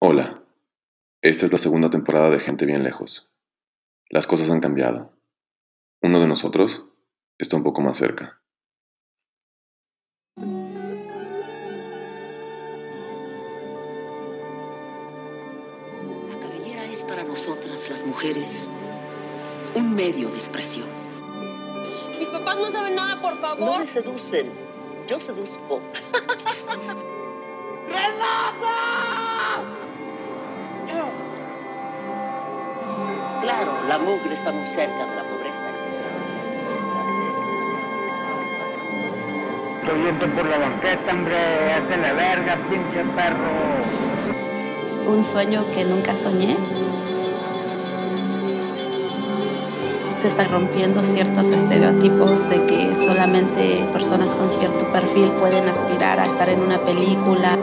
Hola, esta es la segunda temporada de Gente Bien Lejos. Las cosas han cambiado. Uno de nosotros está un poco más cerca. La cabellera es para nosotras, las mujeres, un medio de expresión. Mis papás no saben nada, por No favor. me seducen, yo seduzco. Claro, la mugre está muy cerca de la pobreza. Estoy yendo por la banqueta, hombre, hazle verga, pinche perro. un sueño que nunca soñé. Se están rompiendo ciertos estereotipos de que solamente personas con cierto perfil pueden aspirar a estar en una película.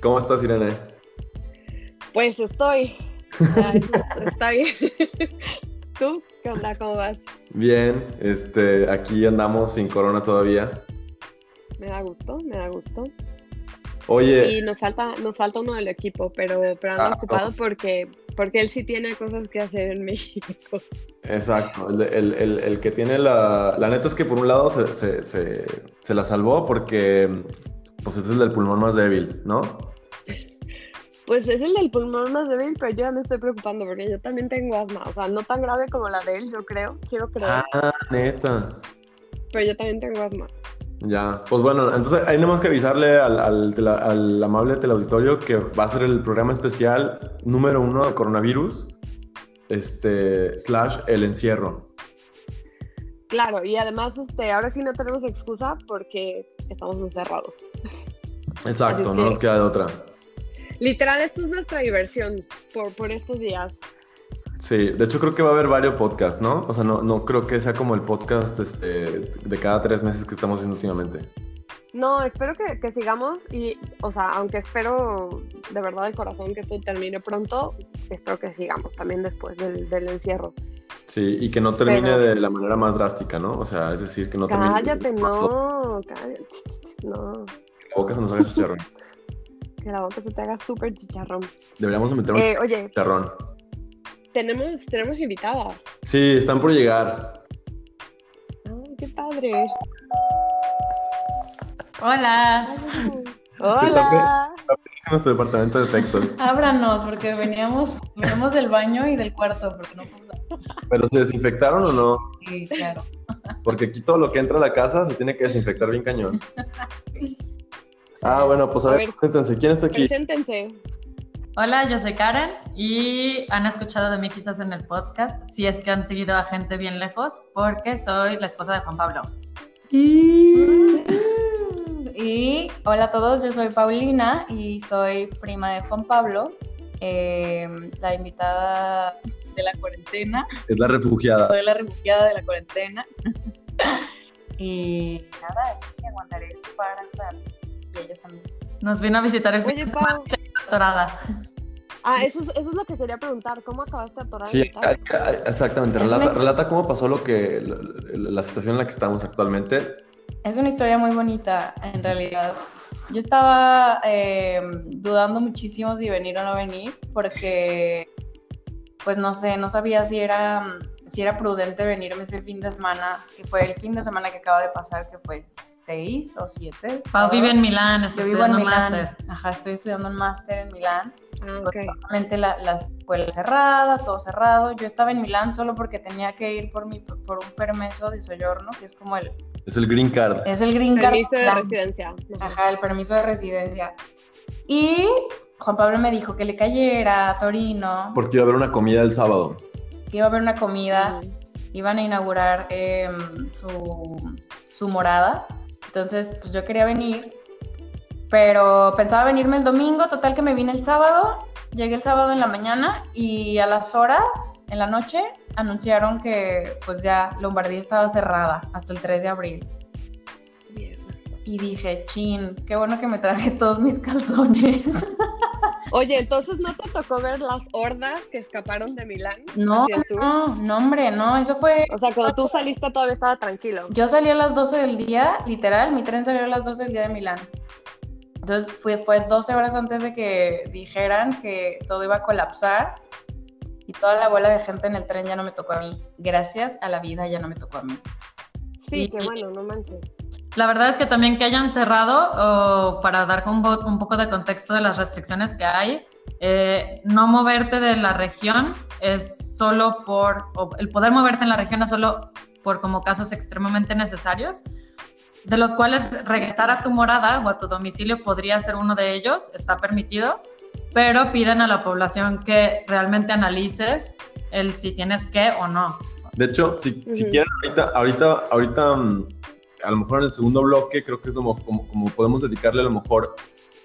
¿Cómo estás, Irene? Pues estoy. Ay, Está bien. ¿Tú? ¿Qué onda? ¿Cómo vas? Bien, este, aquí andamos sin corona todavía. Me da gusto, me da gusto. Oye, Y nos falta, nos falta uno del equipo, pero, pero anda Ah, ocupado no. porque, porque él sí tiene cosas que hacer en México. exacto, el, el- el- el que tiene la... La neta es que por un lado se, se- se- se la salvó porque pues es el del pulmón más débil, ¿no? Pues es el del pulmón más débil, pero yo ya me estoy preocupando porque yo también tengo asma. O sea, no tan grave como la de él, yo creo. Quiero creer, Ah, neta. pero yo también tengo asma. Ya, pues bueno, entonces hay nomás que avisarle al, al, al amable teleauditorio que va a ser el programa especial número uno de coronavirus, este, slash el encierro. Claro, y además este, ahora sí no tenemos excusa porque estamos encerrados. Exacto, no nos queda de otra. Literal, esto es nuestra diversión por, por estos días. Sí, de hecho creo que va a haber varios podcasts, ¿no? O sea, no, no creo que sea como el podcast este, de cada tres meses que estamos haciendo últimamente. No, espero que, que sigamos y, o sea, aunque espero de verdad de corazón que esto termine pronto, espero que sigamos también después del, del encierro. Sí, y que no termine Pero- de la manera más drástica, ¿no? O sea, es decir, que no termine... Cállate, no, cállate, no, Que la boca se nos haga chicharrón. que la boca se te haga súper chicharrón. Deberíamos meter un Eh, oye, chicharrón. Tenemos, tenemos invitadas. Sí, están por llegar. Ay, qué padre. Hola, Hola. Es nuestro departamento de efectos. ábranos porque veníamos, veníamos del baño y del cuarto porque no podemos ¿Pero se desinfectaron o no? Sí, claro. Porque aquí todo lo que entra a la casa se tiene que desinfectar bien cañón. Ah, bueno, pues a A ver, ver. cuéntense, ¿quién está aquí? Preséntense. Hola, yo soy Karen y han escuchado de mí quizás en el podcast, si es que han seguido a gente bien lejos, porque soy la esposa de Juan Pablo. Y hola a todos, yo soy Paulina y soy prima de Juan Pablo, eh, la invitada de la cuarentena, Es la refugiada. soy la refugiada de la cuarentena. y nada, aquí aguantaré esto para estar y ellos también. Nos vino a visitar el Oye, Pau. atorada. Ah, eso es, eso es lo que quería preguntar. ¿Cómo acabaste atorada? Sí, en tal? a- a- exactamente. Relata, una- relata cómo pasó lo que la, la situación en la que estamos actualmente. Es una historia muy bonita, en realidad. Yo estaba eh, dudando muchísimo si venir o no venir, porque, pues no sé, no sabía si era, si era prudente venirme ese fin de semana, que fue el fin de semana que acaba de pasar, que fue seis o siete. Pau vive en Milán, Yo está vivo en estudiando Milán. máster. Ajá, estoy estudiando un máster en Milán. Ah, ok. Obviamente la, la escuela cerrada, todo cerrado. Yo estaba en Milán solo porque tenía que ir por, mi, por un permiso de soyorno, que es como el, Es el green card. es el green card. Permiso de Milán. residencia. Ajá. El permiso de residencia. Y Juan Pablo me dijo que le cayera a Torino, Porque iba a haber una comida el sábado. que iba a haber una comida, iban a inaugurar em, su, su morada. Entonces, pues yo quería venir, pero pensaba venirme el domingo, total que me vine el sábado Llegué el sábado en la mañana y a las horas, en la noche, anunciaron que pues ya Lombardía estaba cerrada hasta el 3 de abril. Y dije, chin, qué bueno que me traje todos mis calzones. Oye, entonces no te tocó ver las hordas que escaparon de Milán No, hacia el sur. no, no, hombre, no, eso fue... O sea, cuando tú saliste todavía estaba tranquilo. Yo salí a las 12 del día, literal, mi tren salió a las 12 del día de Milán. Entonces fue, fue 12 horas antes de que dijeran que todo iba a colapsar y toda la bola de gente en el tren ya no me tocó a mí. Gracias a la vida ya no me tocó a mí. Sí, Y- qué bueno, no manches. La verdad es que también que hayan cerrado, o para dar un, un poco de contexto de las restricciones que hay, eh, no moverte de la región es solo por, o el poder moverte en la región es solo por como casos extremadamente necesarios, de los cuales regresar a tu morada o a tu domicilio podría ser uno de ellos, está permitido, pero piden a la población que realmente analices el si tienes que o no. De hecho, si, si quieren, ahorita, ahorita, ahorita, mm, a lo mejor en el segundo bloque, creo que es como, como, como podemos dedicarle a lo mejor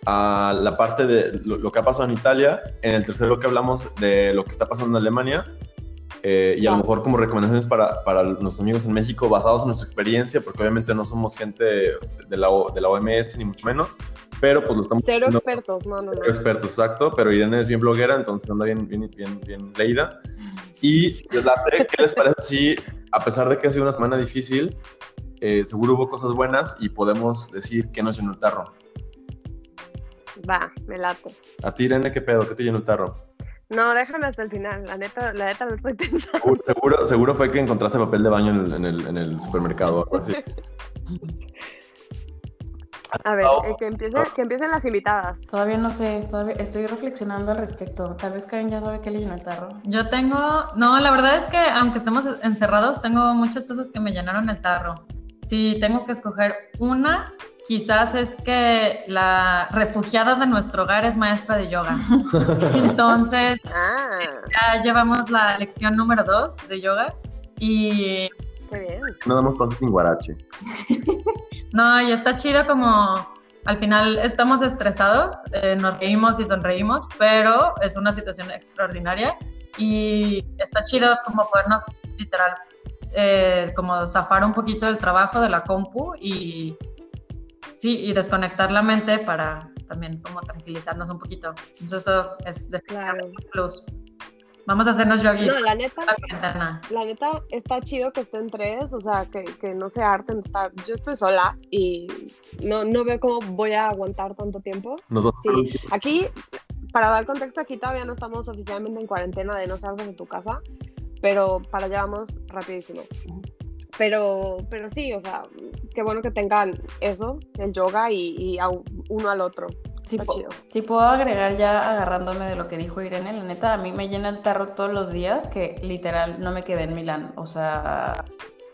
a la parte de lo, lo que ha pasado en Italia. En el tercer bloque hablamos de lo que está pasando en Alemania. eh, y a lo Va. mejor como recomendaciones para, para nuestros amigos en México basados en nuestra experiencia, porque obviamente no somos gente de la, O- de la OMS ni mucho menos, pero pues lo estamos Cero haciendo- expertos, no, no, no. Cero expertos, exacto, pero Irene es bien bloguera, entonces anda bien, bien, bien, bien leída. Y si les late, ¿qué les parece si, a pesar de que ha sido una semana difícil, eh, seguro hubo cosas buenas y podemos decir que nos llenó el tarro? Va, me late. A ti, Irene, ¿qué pedo? ¿Qué te llenó el tarro? No, déjame hasta el final. La neta, la neta lo estoy tentando. Seguro, seguro, seguro fue que encontraste papel de baño en el, en el, en el supermercado o algo así. A ver, Oh, eh, que, empiece, que empiecen las invitadas. Todavía no sé, todavía estoy reflexionando al respecto. Tal vez Karen ya sabe qué le llenó el tarro. Yo tengo, no, la verdad es que aunque estemos encerrados, tengo muchas cosas que me llenaron el tarro. Si tengo que escoger una, quizás es que la refugiada de nuestro hogar es maestra de yoga. Entonces, Ah, ya llevamos la lección número dos de yoga y bien. No damos pasos sin guarache. no, y está chido como al final estamos estresados, eh, nos reímos y sonreímos, pero es una situación extraordinaria y está chido como podernos literal eh, como zafar un poquito del trabajo de la compu y sí, y desconectar la mente para también como tranquilizarnos un poquito. Entonces eso es de Claro. plus. Vamos a hacernos yogis. No, la neta, la ventana. la neta está chido que estén tres, o sea, que, que no se harten. Yo estoy sola y no, no veo cómo voy a aguantar tanto tiempo. A Sí, aquí, para dar contexto, aquí todavía no estamos oficialmente en cuarentena de no salgas de tu casa, pero para allá vamos rapidísimo. Pero, pero sí, o sea, qué bueno que tengan eso, el yoga y, y a uno al otro. Si, po- si puedo agregar ya agarrándome de lo que dijo Irene, la neta, a mí me llena el tarro todos los días que literal no me quedé en Milán. O sea,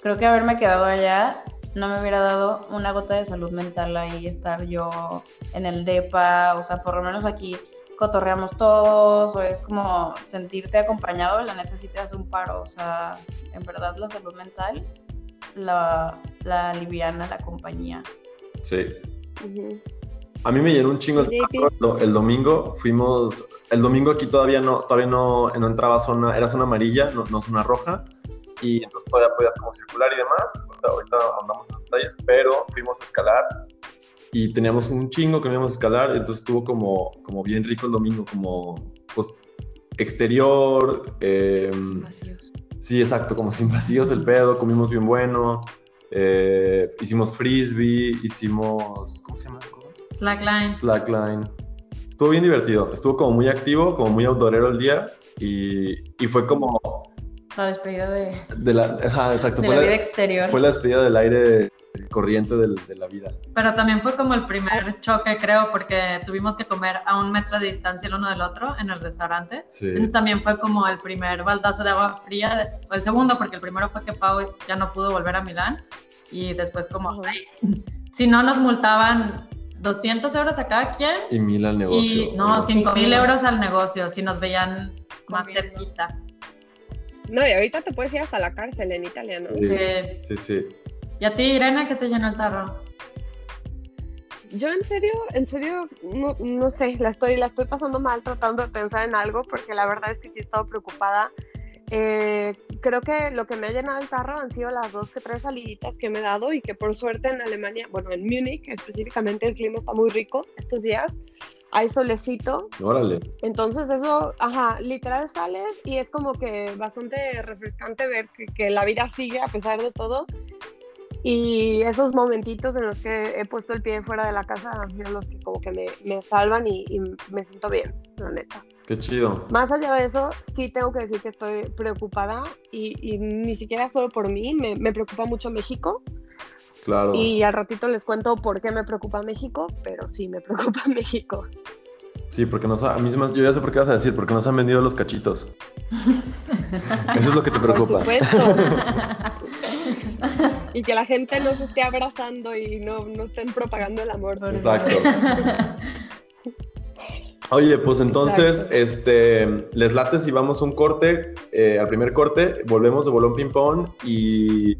creo que haberme quedado allá no me hubiera dado una gota de salud mental ahí, estar yo en el DEPA, o sea, por lo menos aquí cotorreamos todos, o es como sentirte acompañado, la neta sí te hace un paro, o sea, en verdad la salud mental la, la aliviana la compañía. Sí. Ujú. A mí me llenó un chingo el. El domingo fuimos. El domingo aquí todavía no, todavía no, no entraba zona, era zona amarilla, no, no zona roja. Y entonces todavía podías como circular y demás. Ahorita, ahorita andamos en los detalles, pero fuimos a escalar y teníamos un chingo que íbamos a escalar. Entonces estuvo como, como bien rico el domingo, como pues exterior. eh, Vacíos. Sí, exacto, como sin vacíos el pedo, comimos bien bueno, eh, hicimos frisbee, hicimos, ¿cómo se llama? Slackline. Slackline. Estuvo bien divertido, estuvo como muy activo, como muy outdoorero el día y, y fue como La despedida de, de la, ajá, exacto, de fue la la, vida exterior. fue la despedida del aire corriente del- de la vida. Pero también fue como el primer choque, creo, porque tuvimos que comer a un metro de distancia el uno del otro en el restaurante. Sí. Entonces también fue como el primer baldazo de agua fría, de- o el segundo, porque el primero fue que Pau ya no pudo volver a Milán. Y después como, ay, si no nos multaban 200 euros a cada quien. Y mil al negocio. Y no, Sí, 5 mil mil. euros al negocio, si nos veían más Comiendo. cerquita. No, y ahorita te puedes ir hasta la cárcel en Italia, ¿no? Sí. Sí. Sí. ¿Y a ti, Irene, qué te llenó el tarro? yo en serio, en serio, no, no sé, la estoy, la estoy pasando mal tratando de pensar en algo porque la verdad es que sí he estado preocupada. Eh, creo que lo que me ha llenado el carro han sido las dos que tres saliditas que me he dado y que por suerte en Alemania, bueno, en Múnich específicamente el clima está muy rico estos días, hay solecito. Órale. Entonces eso, ajá, literal sales y es como que bastante refrescante ver que, que la vida sigue a pesar de todo. Y esos momentitos en los que he puesto el pie fuera de la casa han sido los que como que me, me salvan y, y me siento bien, la neta. Qué chido. Más allá de eso, sí tengo que decir que estoy preocupada y, y ni siquiera solo por mí, me, me preocupa mucho México. Claro. Y al ratito les cuento por qué me preocupa México, pero sí me preocupa México. Sí, porque nos ha- a mí me- yo ya sé por qué vas a decir, porque nos han vendido los cachitos. Eso es lo que te Por preocupa. supuesto. y que la gente no se esté abrazando y no, no estén propagando el amor. Exacto. Oye, pues entonces, Exacto. este, les late si vamos a un corte, eh, al primer corte, volvemos de bolón ping pong y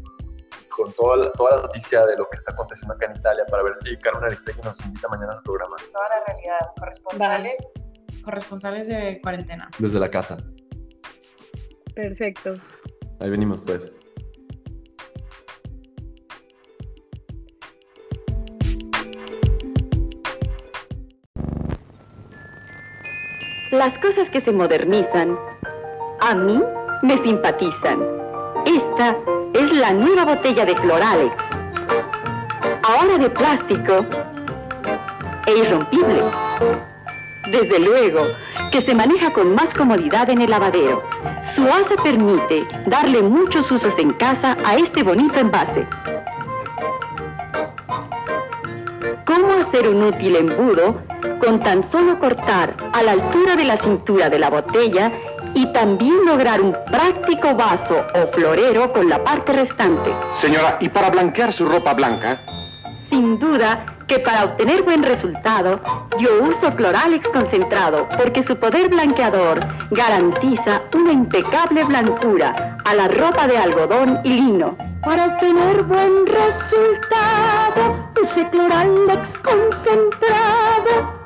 con toda la, toda la noticia de lo que está aconteciendo acá en Italia para ver si Carmen Aristegui nos invita mañana a su programa Toda la realidad, corresponsales, corresponsales de cuarentena. desde la casa. Perfecto. Ahí venimos pues. Las cosas que se modernizan a mí me simpatizan. Esta es la nueva botella de Cloralex. Ahora de plástico e irrompible. Desde luego que se maneja con más comodidad en el lavadero. Su asa permite darle muchos usos en casa a este bonito envase. ¿Cómo hacer un útil embudo con tan solo cortar a la altura de la cintura de la botella y también lograr un práctico vaso o florero con la parte restante? Señora, ¿y para blanquear su ropa blanca? Sin duda que para obtener buen resultado, yo uso Cloralex concentrado porque su poder blanqueador garantiza una impecable blancura a la ropa de algodón y lino. Para obtener buen resultado, use Cloralex concentrado.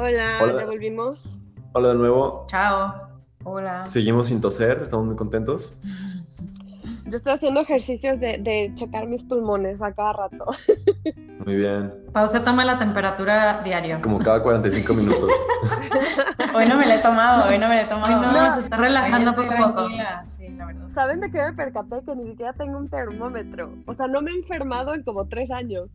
Hola, Hola. ya volvimos. Hola de nuevo. Chao. Hola. Seguimos sin toser, estamos muy contentos. Yo estoy haciendo ejercicios de, de checar mis pulmones a cada rato. Muy bien. Pausa toma la temperatura diario. Como cada 45 minutos. Hoy no me la he tomado, hoy no me la he tomado. Hoy no, se está relajando poco a poco. tranquila, Sí, la verdad. ¿Saben de qué me percaté? Que ni siquiera tengo un termómetro. O sea, no me he enfermado en como tres años.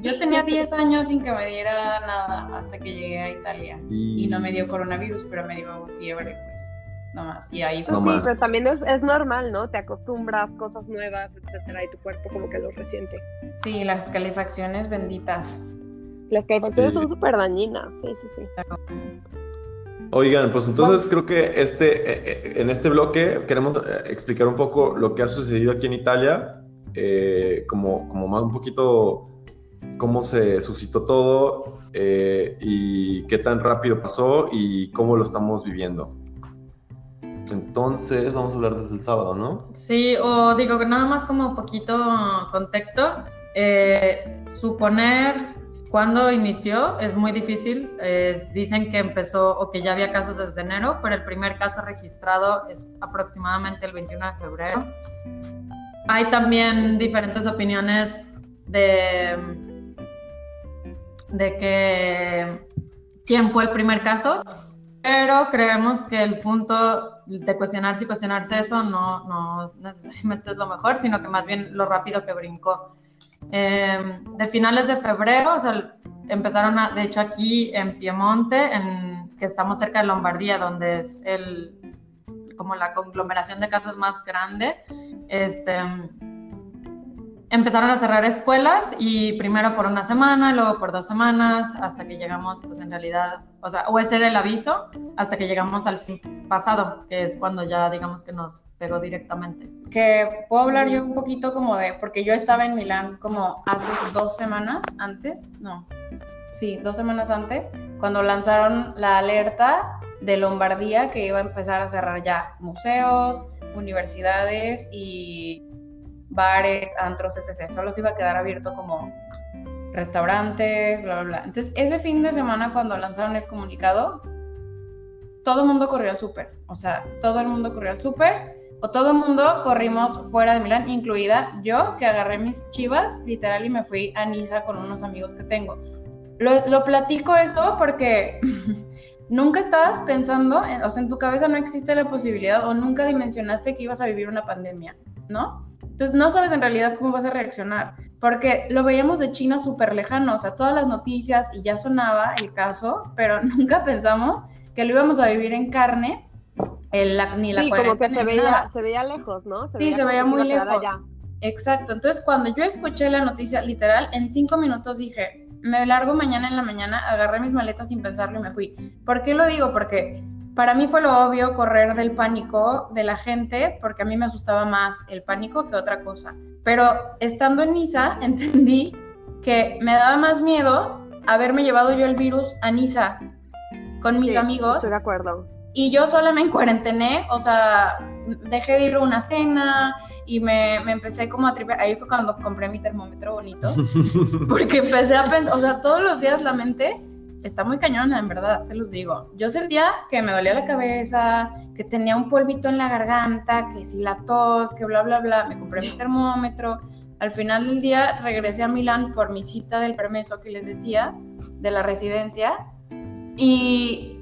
Yo tenía 10 años sin que me diera nada hasta que llegué a Italia. Y no me dio coronavirus, pero me dio fiebre, pues, nomás. Y ahí fue. No Pues sí, más. pero también es, es normal, ¿no? Te acostumbras, cosas nuevas, etcétera, y tu cuerpo como que lo resiente. Sí, las calefacciones benditas. Las calefacciones Sí. son súper dañinas, sí, sí, sí. Oigan, pues entonces creo que este, eh, eh, en este bloque queremos eh, explicar un poco lo que ha sucedido aquí en Italia, eh, como, como más un poquito cómo se suscitó todo eh, y qué tan rápido pasó y cómo lo estamos viviendo. Entonces, vamos a hablar desde el sábado, ¿no? Sí, o digo que nada más como poquito contexto. eh, suponer cuándo inició es muy difícil. eh, dicen que empezó o que ya había casos desde enero, pero el primer caso registrado es aproximadamente el 21 de febrero. Hay también diferentes opiniones de, de que quién fue el primer caso, pero creemos que el punto de cuestionarse y cuestionarse eso no, no necesariamente es lo mejor, sino que más bien lo rápido que brincó. Eh, de finales de febrero, o sea, empezaron, a, de hecho aquí en Piemonte, en, que estamos cerca de Lombardía, donde es el, como la conglomeración de casas más grande, este, empezaron a cerrar escuelas y primero por una semana, luego por dos semanas, hasta que llegamos, pues en realidad, o sea, o ese era el aviso, hasta que llegamos al fin pasado, que es cuando ya digamos que nos pegó directamente. Que puedo hablar yo un poquito como de, porque yo estaba en Milán como hace dos semanas antes, no, sí, dos semanas antes, cuando lanzaron la alerta de Lombardía que iba a empezar a cerrar ya museos, universidades y bares, antros, etc. Solo se iba a quedar abierto como restaurantes, bla, bla, bla. Entonces, ese fin de semana cuando lanzaron el comunicado, todo el mundo corrió al súper. O sea, todo el mundo corrió al súper o todo el mundo corrimos fuera de Milán, incluida yo, que agarré mis chivas, literal, y me fui a Niza con unos amigos que tengo. Lo, platico esto porque nunca estabas pensando, o sea, en tu cabeza no existe la posibilidad o nunca dimensionaste que ibas a vivir una pandemia, ¿no? Entonces no sabes en realidad cómo vas a reaccionar, porque lo veíamos de China súper lejano, o sea, todas las noticias y ya sonaba el caso, pero nunca pensamos que lo íbamos a vivir en carne el, ni la sí, como que se veía, se veía lejos, ¿no? Se sí, se veía muy lejos. Allá. Exacto. Entonces, cuando yo escuché la noticia, literal, en cinco minutos dije, me largo mañana en la mañana, agarré mis maletas sin pensarlo y me fui. ¿Por qué lo digo? Porque para mí fue lo obvio correr del pánico de la gente, porque a mí me asustaba más el pánico que otra cosa. Pero estando en Niza, entendí que me daba más miedo haberme llevado yo el virus a Niza con mis amigos. Estoy de acuerdo y yo sola me encuarentené, o sea, dejé de ir a una cena y me, me empecé como a tripear. Ahí fue cuando compré mi termómetro bonito. Porque empecé a pensar, o sea, todos los días la mente está muy cañona, en verdad, se los digo. Yo sentía que me dolía la cabeza, que tenía un polvito en la garganta, que si la tos, que bla, bla, bla. Me compré mi termómetro. Al final del día regresé a Milán por mi cita del permiso que les decía, de la residencia. Y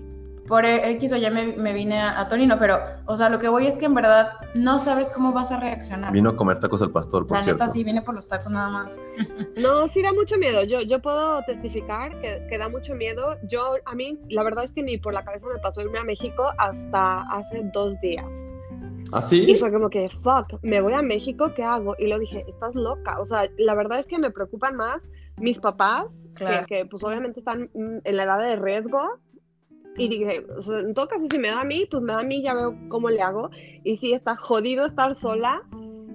por X o ya me, vine a, Torino, pero, o sea, lo que voy es que en verdad no sabes cómo vas a reaccionar. Vino a comer tacos al pastor, por La cierto. neta sí, viene por los tacos nada más. No, sí da mucho miedo. Yo, yo puedo testificar que, que da mucho miedo. Yo, a mí, la verdad es que ni por la cabeza me pasó irme a México hasta hace dos días. ¿Así? ¿Ah, y fue como que, fuck, me voy a México, ¿qué hago? Y lo dije, estás loca. O sea, la verdad es que me preocupan más mis papás, que, que, pues obviamente están en la edad de riesgo, y dije, o sea, en todo caso, si me da a mí, pues me da a mí, ya veo cómo le hago. Y sí, está jodido estar sola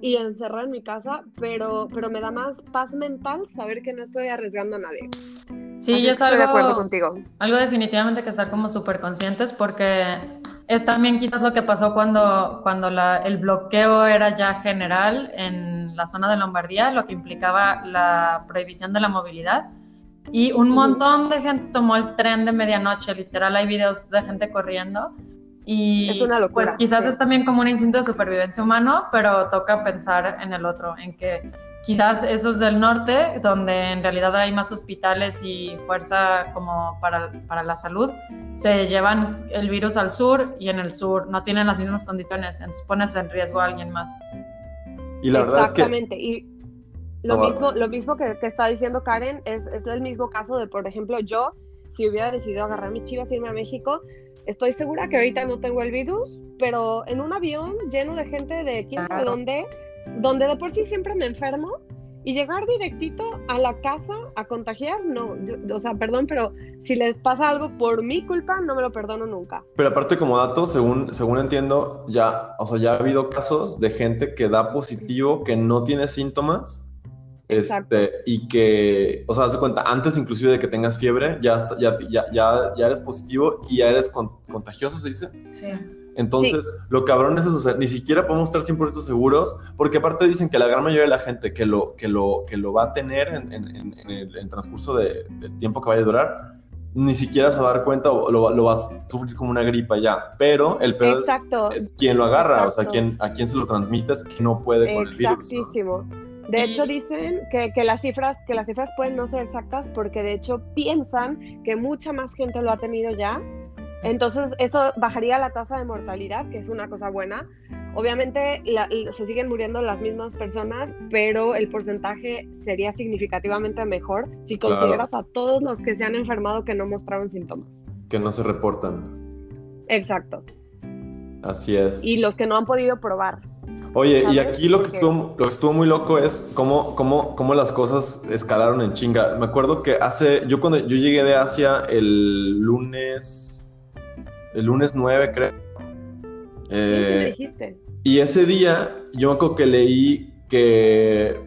y encerrada en mi casa, pero, pero me da más paz mental saber que no estoy arriesgando a nadie. Sí, yo estoy de acuerdo contigo. Algo definitivamente que estar como súper conscientes porque es también quizás lo que pasó cuando, cuando la, el bloqueo era ya general en la zona de Lombardía, lo que implicaba la prohibición de la movilidad y un montón de gente tomó el tren de medianoche, literal hay videos de gente corriendo. Y es una locura, pues quizás es también como un instinto de supervivencia humano, pero toca pensar en el otro, en que quizás esos del norte, donde en realidad hay más hospitales y fuerza como para, para la salud, se llevan el virus al sur y en el sur no tienen las mismas condiciones, entonces pones en riesgo a alguien más. Y la verdad es que... Y lo, mismo, lo mismo que, que, está diciendo Karen es, es, el mismo caso de, por ejemplo, yo, si hubiera decidido agarrar mis chivas y irme a México, estoy segura que ahorita no tengo el virus, pero en un avión lleno de gente de quién sabe dónde, donde de por sí siempre me enfermo, y llegar directito a la casa a contagiar, no, o sea, perdón, pero si les pasa algo por mi culpa, no me lo perdono nunca. Pero aparte como dato, según, según entiendo, ya, o sea, ya ha habido casos de gente que da positivo, que no tiene síntomas, este, y que, o sea, haz de cuenta, antes inclusive de que tengas fiebre, ya, ya, ya, ya, eres positivo y ya eres contagioso, ¿se dice? Sí. Entonces, lo cabrón es eso, ni siquiera podemos estar 100% seguros, porque aparte dicen que la gran mayoría de la gente que lo, que lo, que lo va a tener en, en, el transcurso de, del tiempo que vaya a durar, ni siquiera se va a dar cuenta o lo, lo vas a sufrir como una gripa ya. Pero el peor es, es, quien lo agarra, o sea, quien, a quien se lo transmite es que no puede con el virus. Exactísimo. De hecho, dicen que, que, las cifras, que las cifras pueden no ser exactas porque de hecho piensan que mucha más gente lo ha tenido ya. Entonces, eso bajaría la tasa de mortalidad, que es una cosa buena. Obviamente, se siguen muriendo las mismas personas, pero el porcentaje sería significativamente mejor si consideras a todos los que se han enfermado que no mostraron síntomas. Que no se reportan. Exacto. Así es. Y los que no han podido probar. Oye, y aquí lo que, estuvo, lo que estuvo muy loco es cómo, cómo, cómo las cosas escalaron en chinga. Me acuerdo que hace, yo cuando yo llegué de Asia el lunes, el lunes 9 creo. Eh, sí, dijiste. Y ese día yo me acuerdo que leí que...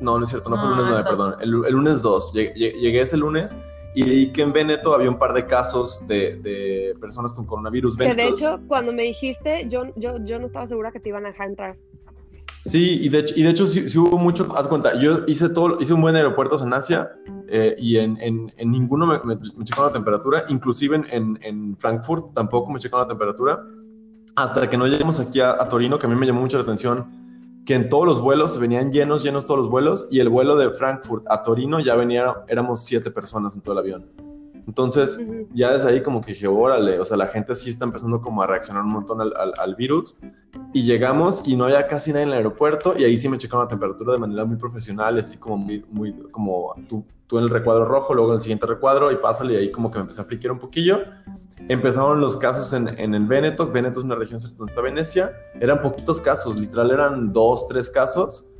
No, no es cierto, no, fue el lunes 9, perdón. El, el, lunes 2. Llegué, llegué ese lunes y que en Veneto había un par de casos de, de personas con coronavirus. Que de hecho, cuando me dijiste, yo, yo, yo no estaba segura que te iban a dejar entrar. Sí, y de hecho, y de hecho sí, sí hubo mucho, haz cuenta, yo hice todo, hice un buen aeropuertos en Asia eh, y en, en, en ninguno me, me, me checaron la temperatura, inclusive en, en, en Frankfurt tampoco me checaron la temperatura, hasta que no llegamos aquí a, a Torino, que a mí me llamó mucho la atención, que en todos los vuelos venían llenos, llenos todos los vuelos, y el vuelo de Frankfurt a Torino ya venía, éramos siete personas en todo el avión. Entonces, ya desde ahí como que dije, órale, o sea, la gente sí está empezando como a reaccionar un montón al, al- al virus. Y llegamos y no había casi nadie en el aeropuerto y ahí sí me checaron la temperatura de manera muy profesional, así como muy, muy como tú, tú en el recuadro rojo, luego en el siguiente recuadro y pásale y ahí como que me empecé a friquear un poquillo. Empezaron los casos en, en el Véneto, Véneto es una región cerca donde está Venecia, eran poquitos casos, literal eran dos, tres casos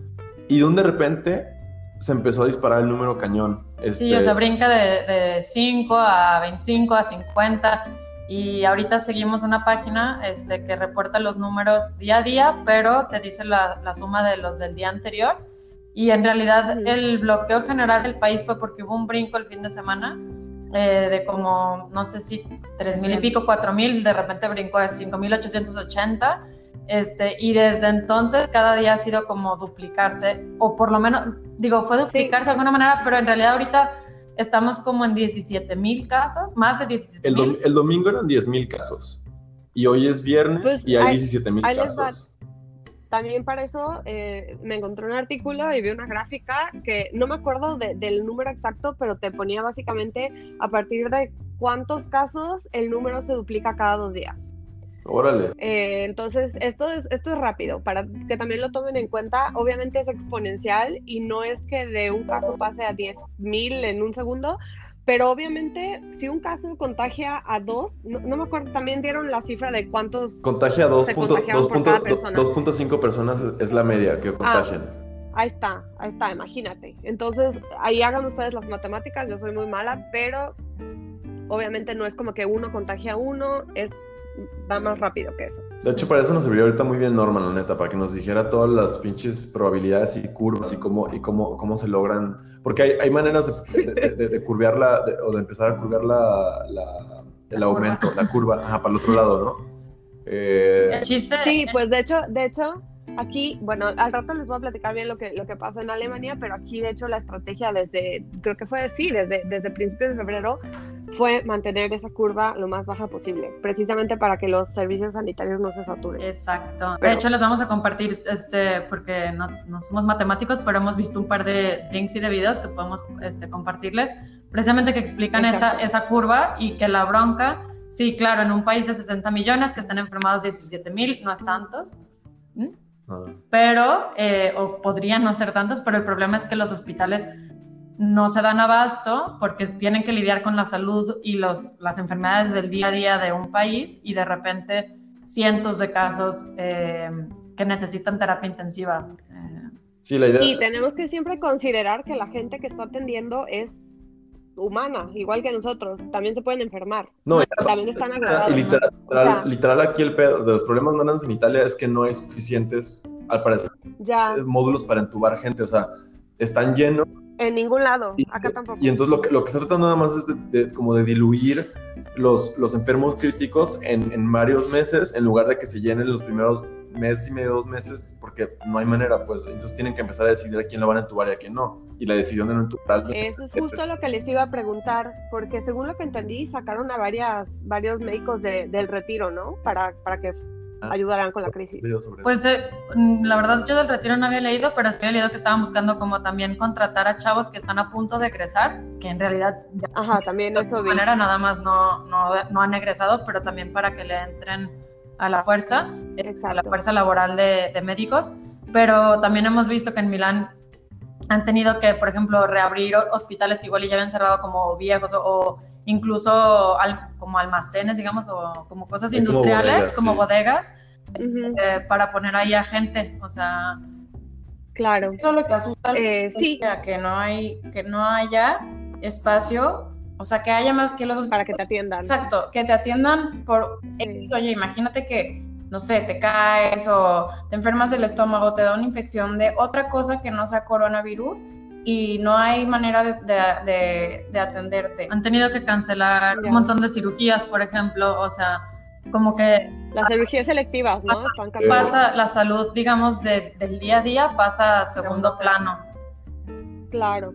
y de un de repente se empezó a disparar el número cañón. Sí, Este, o sea, brinca de, de 5 a 25 a 50 y ahorita seguimos una página este, que reporta los números día a día, pero te dice la, la suma de los del día anterior. Y en realidad el bloqueo general del país fue porque hubo un brinco el fin de semana eh, de como, no sé si 3 mil y pico, 4 mil, de repente brincó a 5.880. Este, y desde entonces cada día ha sido como duplicarse, o por lo menos, digo, fue duplicarse de alguna manera, pero en realidad ahorita estamos como en 17 mil casos, más de 17 el, dom- mil. el domingo eran 10 mil casos y hoy es viernes Pues, y hay ahí- 17 mil casos. También para eso eh, me encontré un artículo y vi una gráfica que no me acuerdo de- del número exacto, pero te ponía básicamente a partir de cuántos casos el número se duplica cada dos días. Órale. Eh, entonces, esto es, esto es rápido, para que también lo tomen en cuenta. Obviamente es exponencial y no es que de un caso pase a 10.000 en un segundo, pero obviamente si un caso contagia a dos, no, no me acuerdo, también dieron la cifra de cuántos Contagia a Se 2.5 contagiaban por cada persona. 2.5 personas es- la media que contagian. Ahí está, ahí está, imagínate. Entonces, ahí hagan ustedes las matemáticas, yo soy muy mala, pero obviamente no es como que uno contagia a uno, es va más rápido que eso. De hecho, para eso nos serviría ahorita muy bien Norman, la neta, para que nos dijera todas las pinches probabilidades y curvas y cómo, y cómo, cómo se logran. Porque hay, hay maneras de, de, de- de curvear la, de- o de empezar a curvear la, la- el La aumento, la curva, ajá, para el otro lado, ¿no? Eh, El chiste, Sí, pues de hecho, de hecho, aquí, bueno, al rato les voy a platicar bien lo que, lo que pasó en Alemania, pero aquí de hecho la estrategia desde, creo que fue sí, desde, desde principios de febrero, fue mantener esa curva lo más baja posible, precisamente para que los servicios sanitarios no se saturen. Exacto. De Pero- hecho, les vamos a compartir, este, porque no, no somos matemáticos, pero hemos visto un par de links y de videos que podemos este, compartirles, precisamente que explican esa, esa curva y que la bronca, sí, claro, en un país de 60 millones que están enfermados 17 mil, no es tantos, ¿m? Pero, eh, o podrían no ser tantos, pero el problema es que los hospitales no se dan abasto porque tienen que lidiar con la salud y los, las enfermedades del día a día de un país y de repente cientos de casos eh, que necesitan terapia intensiva. Eh, Sí, la idea. Y tenemos que siempre considerar que la gente que está atendiendo es humana, igual que nosotros, también se pueden enfermar, No, también están y agravados. literal, literal, literal aquí el pedo de los problemas grandes en Italia es que no hay suficientes, al parecer, Ya, eh, módulos para entubar gente. O sea, están llenos en ningún lado, Y, acá tampoco. y entonces lo que, lo que se trata nada más es de, de- como de diluir los, los enfermos críticos en, en varios meses en lugar de que se llenen los primeros mes y medio, dos meses, porque no hay manera, pues. Entonces tienen que empezar a decidir a quién lo van a entubar y a quién no. Y la decisión de no entubar. Eso es justo lo que les iba a preguntar, porque según lo que entendí, sacaron a varias, varios médicos de- del retiro, ¿no? Para, para que Ah. ayudaran con la crisis. Pues eh, mm, la verdad yo del retiro no había leído, pero sí había leído que estaban buscando como también contratar a chavos que están a punto de egresar, que en realidad ya Ajá, también de eso vi. manera nada más no, no, no han egresado, pero también para que le entren a la fuerza, eh, a la fuerza laboral de, de médicos. Pero también hemos visto que en Milán han tenido que, por ejemplo, reabrir ho- hospitales que igual ya habían cerrado como viejos o, o incluso al- como almacenes, digamos, o como cosas como industriales, bodegas, como sí. bodegas, eh, para poner ahí a gente. O sea, claro. Eso es lo que asusta Eh, sí, que no hay, que no haya espacio, o sea, que haya más que los para que te atiendan. Exacto, que te atiendan por Sí. oye, imagínate que no sé, te caes o te enfermas del estómago, te da una infección de otra cosa que no sea coronavirus y no hay manera de, de- de- de atenderte. han tenido que cancelar Ya. un montón de cirugías, por ejemplo, o sea, como que Las cirugías selectivas, ¿no? Pasa-. Pasa la salud, digamos, de- del día a día, pasa a segundo plano. Claro.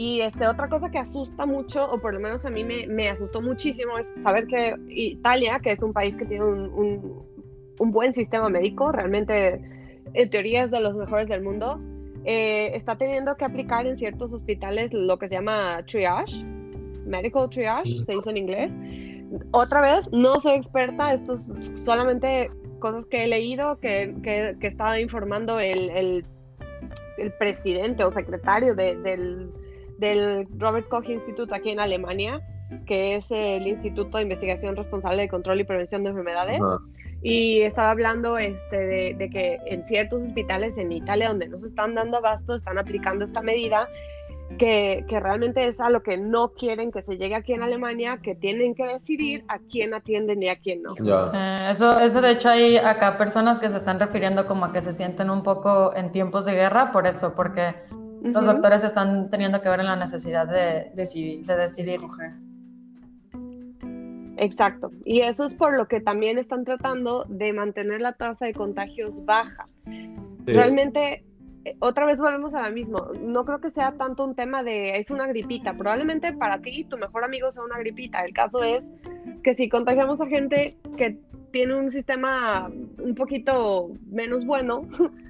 Y este, otra cosa que asusta mucho, o por lo menos a mí me, me asustó muchísimo, es saber que Italia, que es un país que tiene un, un- buen sistema médico, realmente en teoría es de los mejores del mundo, eh, está teniendo que aplicar en ciertos hospitales lo que se llama triage, medical triage, se dice en inglés. Otra vez, no soy experta, esto es solamente cosas que he leído, que, que, estaba informando el, el presidente o secretario de- del, del Robert Koch Institute aquí en Alemania, que es el Instituto de Investigación Responsable de Control y Prevención de Enfermedades. Y estaba hablando este, de, de que en ciertos hospitales en Italia donde no se están dando abasto, están aplicando esta medida que, que realmente es a lo que no quieren que se llegue aquí en Alemania, que tienen que decidir a quién atienden y a quién no. Ya. Eh, eso, eso de hecho hay acá personas que se están refiriendo como a que se sienten un poco en tiempos de guerra por eso, porque los doctores están teniendo que ver en la necesidad de, Decidir. de decidir. escoger. Exacto. Y eso es por lo que también están tratando de mantener la tasa de contagios baja. Sí. Realmente, eh, otra vez volvemos a lo mismo. No creo que sea tanto un tema de es una gripita. Probablemente para ti tu mejor amigo sea una gripita. El caso es que si contagiamos a gente que tiene un sistema un poquito menos bueno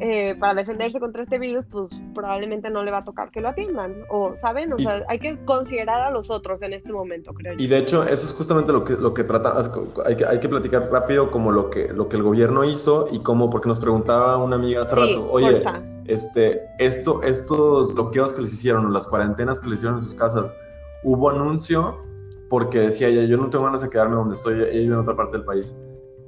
eh, para defenderse contra este virus, pues probablemente no le va a tocar que lo atiendan. O, ¿saben? O Y- sea, hay que considerar a los otros en este momento, creo yo. Y de hecho, eso es justamente lo que, lo que trata, hay que, hay que platicar rápido como lo que, lo que el gobierno hizo y cómo, porque nos preguntaba una amiga hace Sí, rato, oye, porfa. este, esto, estos bloqueos que les hicieron, o las cuarentenas que les hicieron en sus casas, hubo anuncio porque decía ella, yo no tengo ganas de quedarme donde estoy, ella vive en otra parte del país.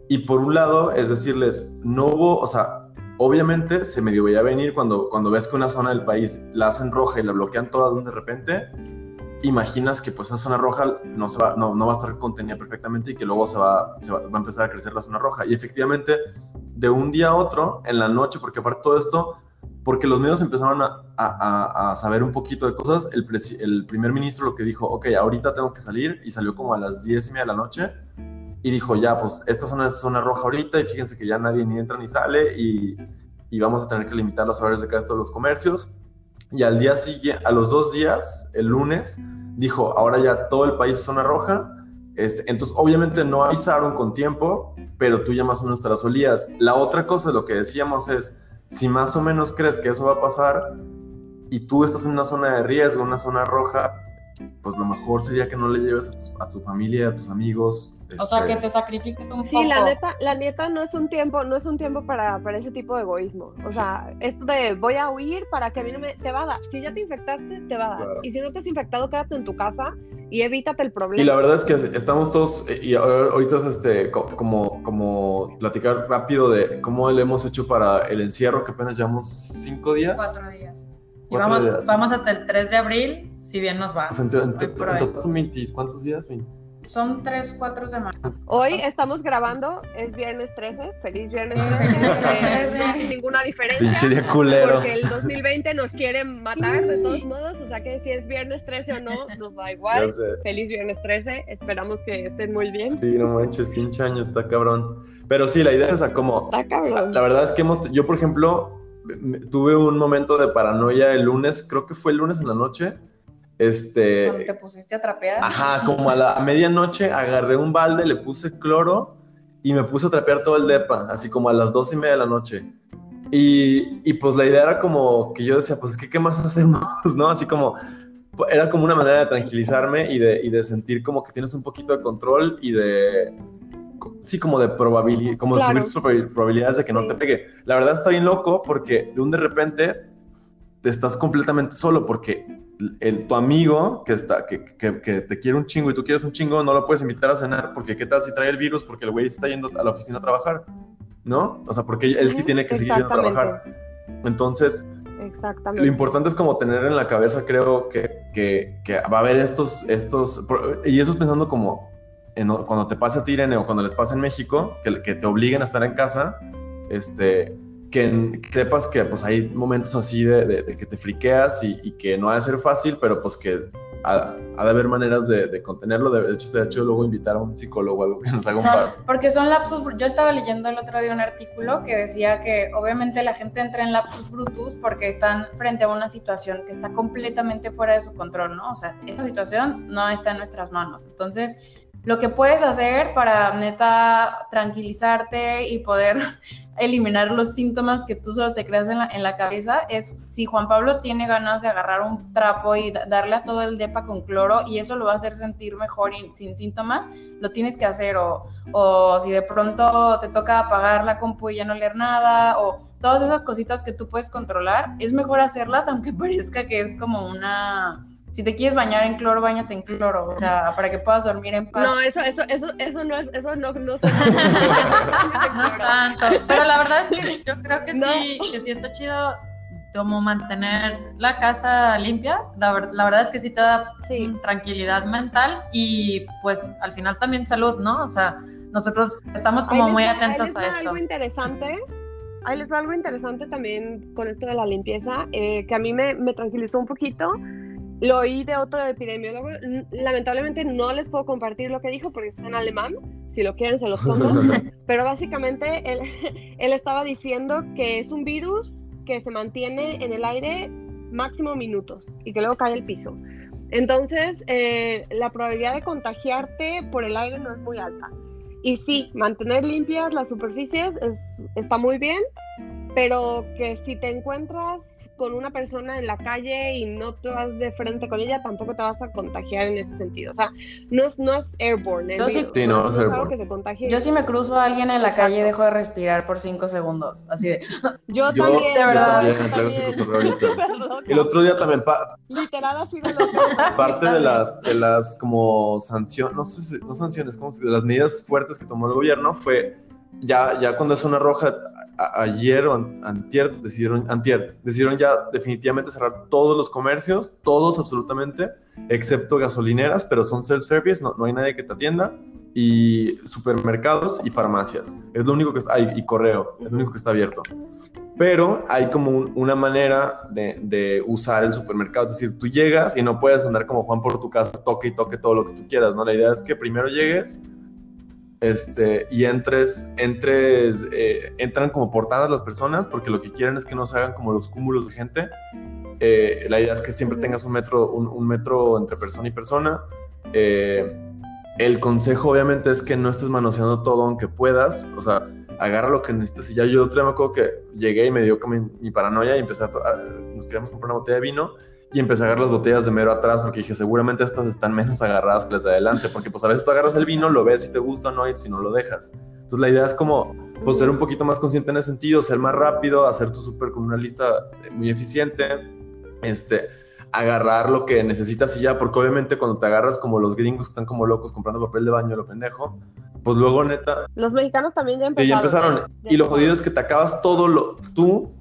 Y por un lado, es decirles, no hubo, o sea, obviamente se medio veía venir cuando, cuando ves que una zona del país la hacen roja y la bloquean toda de repente, imaginas que pues esa zona roja no, se va, no, no va a estar contenida perfectamente y que luego se va, se va, va a empezar a crecer la zona roja. Y efectivamente, de un día a otro, en la noche, porque aparte todo esto, porque los medios empezaron a, a- a- saber un poquito de cosas, el, el primer ministro lo que dijo, ok, ahorita tengo que salir, y salió como a las 10 y media de la noche, y dijo, ya, pues esta zona es zona roja ahorita, y fíjense que ya nadie ni entra ni sale, y, y vamos a tener que limitar los horarios de casi todos los comercios. Y al día siguiente, a los dos días, el lunes, dijo, ahora ya todo el país es zona roja. Este, entonces, obviamente no avisaron con tiempo, pero tú ya más o menos te las olías. La otra cosa de lo que decíamos es, si más o menos crees que eso va a pasar y tú estás en una zona de riesgo, una zona roja, pues lo mejor sería que no le lleves a tu familia, a tus amigos. O sea, este, que te sacrifiques un Sí, poco. la neta, la neta no es un tiempo, no es un tiempo para, para ese tipo de egoísmo. O sea, esto de voy a huir para que a mí no me te va a dar. Si ya te infectaste, te va a dar. Claro. Y si no te has infectado, quédate en tu casa y evítate el problema. Y la verdad es que estamos todos, eh, y ahor- ahorita es este, co- como, como platicar rápido de cómo le hemos hecho para el encierro, que apenas llevamos cinco días. Cuatro días. Y vamos, días. vamos hasta el 3 de abril, si bien nos va. Pues en, en- en hoy. total son 20, ¿cuántos días? 20. Son tres, cuatro semanas. Hoy estamos grabando, es viernes 13, feliz viernes 13. eh, no hay ninguna diferencia. Pinche día culero. Porque el 2020 nos quiere matar de todos modos, o sea que si es viernes 13 o no, nos da igual. Feliz viernes 13, esperamos que estén muy bien. Sí, no manches, pinche año, está cabrón. Pero sí, la idea es esa, como, Está cabrón. la verdad es que hemos, yo por ejemplo, tuve un momento de paranoia el lunes, creo que fue el lunes en la noche, Cuando este, te pusiste a trapear. Ajá, como a la a medianoche agarré un balde, le puse cloro y me puse a trapear todo el depa, así como a las dos y media de la noche. Y, y pues la idea era como que yo decía, pues es que, ¿qué más hacemos? ¿No? Así como, era como una manera de tranquilizarme y de, y de sentir como que tienes un poquito de control y de, sí, como de probabilidad, como de Claro. subir tus probabil- probabilidades de que no Sí. te pegue. La verdad está bien loco porque de un de repente te estás completamente solo porque el, tu amigo que, está, que, que, que te quiere un chingo y tú quieres un chingo, no lo puedes invitar a cenar porque qué tal si trae el virus porque el güey está yendo a la oficina a trabajar, ¿no? O sea, porque él sí tiene que seguir yendo a trabajar. Entonces, Exactamente. lo importante es como tener en la cabeza, creo que, que, que va a haber estos, estos, y eso es pensando como en- cuando te pasa a ti, Irene, o cuando les pasa en México, que, que te obliguen a estar en casa, este, que, sepas que pues hay momentos así de, de- de que te friqueas y, y que no ha de ser fácil, pero pues que ha, ha de haber maneras de, de contenerlo. De hecho, sería chido luego invitar a un psicólogo o algo que nos haga un Son- paro. porque son lapsus, yo estaba leyendo el otro día un artículo que decía que obviamente la gente entra en lapsus brutus porque están frente a una situación que está completamente fuera de su control, ¿no? O sea, esta situación no está en nuestras manos. Entonces, lo que puedes hacer para neta tranquilizarte y poder eliminar los síntomas que tú solo te creas en la, en la cabeza es si Juan Pablo tiene ganas de agarrar un trapo y da- darle a todo el depa con cloro y eso lo va a hacer sentir mejor y sin síntomas, lo tienes que hacer. O, o si de pronto te toca apagar la compu y ya no leer nada o todas esas cositas que tú puedes controlar, es mejor hacerlas aunque parezca que es como una... Si te quieres bañar en cloro, bañate en cloro, o sea, para que puedas dormir en paz. No, eso, eso, eso, eso no es, eso no, no se- No tanto, pero la verdad es que yo creo que No. sí, que sí está chido como mantener la casa limpia. La, la verdad es que sí te da Sí. mm, tranquilidad mental y pues al final también salud, ¿no? O sea, nosotros estamos como muy atentos les a va esto. algo interesante. Ahí les va algo interesante también con esto de la limpieza, eh, que a mí me, me tranquilizó un poquito. Lo oí de otro epidemiólogo. Lamentablemente no les puedo compartir lo que dijo porque está en alemán. Si lo quieren, se los pongo. Pero básicamente él, él estaba diciendo que es un virus que se mantiene en el aire máximo minutos y que luego cae al piso. Entonces, eh, la probabilidad de contagiarte por el aire no es muy alta. Y sí, mantener limpias las superficies es, está muy bien, pero que si te encuentras con una persona en la calle y no te vas de frente con ella, tampoco te vas a contagiar en ese sentido. O sea, no es, no es airborne. Yo sí- virus, Sí, no, es algo airborne. que se contagie. Yo si me cruzo a alguien en la calle Exacto. dejo de respirar por cinco segundos, así de... Yo, Yo, también, de yo verdad, también, yo también. El otro día también, pa- Literal así de parte de las, de las como sanciones, no sé si, no sanciones, como si- de las medidas fuertes que tomó el gobierno fue ya, ya cuando es una roja, a- ayer o an- antier decidieron, antier, decidieron ya definitivamente cerrar todos los comercios, todos absolutamente, excepto gasolineras, pero son self-service, no, no hay nadie que te atienda, y supermercados y farmacias. Es lo único que está, y correo, es lo único que está abierto. Pero hay como un- una manera de, de usar el supermercado, es decir, tú llegas y no puedes andar como Juan por tu casa, toque y toque todo lo que tú quieras, ¿no? La idea es que primero llegues este, y entres, entres, eh, entran como portadas las personas porque lo que quieren es que no se hagan como los cúmulos de gente. Eh, la idea es que siempre tengas un metro, un, un metro entre persona y persona. Eh, el consejo obviamente es que no estés manoseando todo aunque puedas, o sea, agarra lo que necesites y ya yo otro día me acuerdo que llegué y me dio como mi, paranoia y empecé a, a- nos queríamos comprar una botella de vino y empecé a agarrar las botellas de mero atrás porque dije seguramente estas están menos agarradas que las de adelante porque pues a veces tú agarras el vino, lo ves si te gusta o no y si no lo dejas. Entonces la idea es como pues ser un poquito más consciente en ese sentido, ser más rápido, hacer tu súper con una lista eh, muy eficiente, este, agarrar lo que necesitas y ya, porque obviamente cuando te agarras como los gringos que están como locos comprando papel de baño, lo pendejo, pues luego neta, Los mexicanos también ya Sí, empezaron. ya empezaron. ¿eh? Ya Y lo empezaron. jodido es que te acabas todo lo tú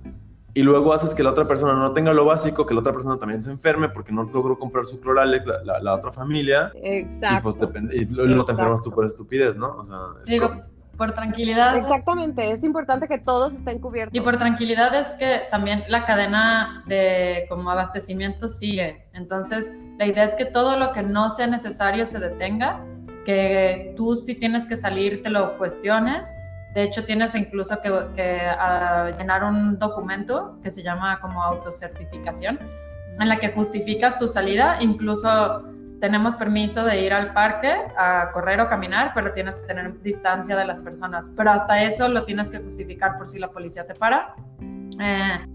y luego haces que la otra persona no tenga lo básico, que la otra persona también se enferme porque no logró comprar su cloralex, la, la- la otra familia, Exacto. y pues depende, y luego te enfermas tú por estupidez, ¿no? O sea, es Digo, como- por tranquilidad. Exactamente, es importante que todos estén cubiertos. Y por tranquilidad es que también la cadena de como abastecimiento sigue. Entonces, la idea es que todo lo que no sea necesario se detenga, que tú si tienes que salir te lo cuestiones. De hecho, tienes incluso que, que, ah, llenar un documento que se llama como autocertificación, en la que justificas tu salida. Incluso tenemos permiso de ir al parque a correr o caminar, pero tienes que tener distancia de las personas. Pero hasta eso lo tienes que justificar por si la policía te para. Eh,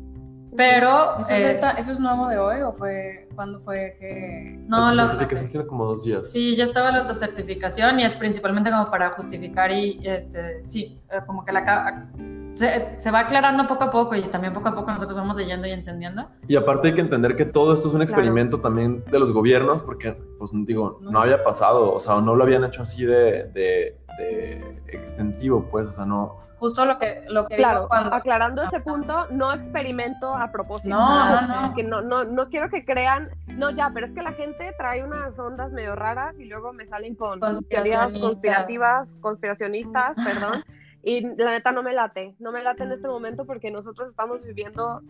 pero ¿Eso, es eh, esta- ¿Eso es nuevo de hoy o fue cuándo fue que...? no, la certificación tiene como dos días. sí, ya estaba la autocertificación y es principalmente como para justificar y este, sí, eh, como que la se, se va aclarando poco a poco y también poco a poco nosotros vamos leyendo y entendiendo. Y aparte hay que entender que todo esto es un Claro. experimento también de los gobiernos, porque, pues digo, no había pasado, o sea, no lo habían hecho así de, de, extensivo, pues, o sea, no... Justo lo que, lo que Claro, digo cuando... aclarando ese punto, no experimento a propósito. No, no, no. Que no, no, no quiero que crean, no, ya, pero es que la gente trae unas ondas medio raras y luego me salen con teorías conspirativas, conspiracionistas, perdón. Y la neta no me late, no me late en este momento porque nosotros estamos viviendo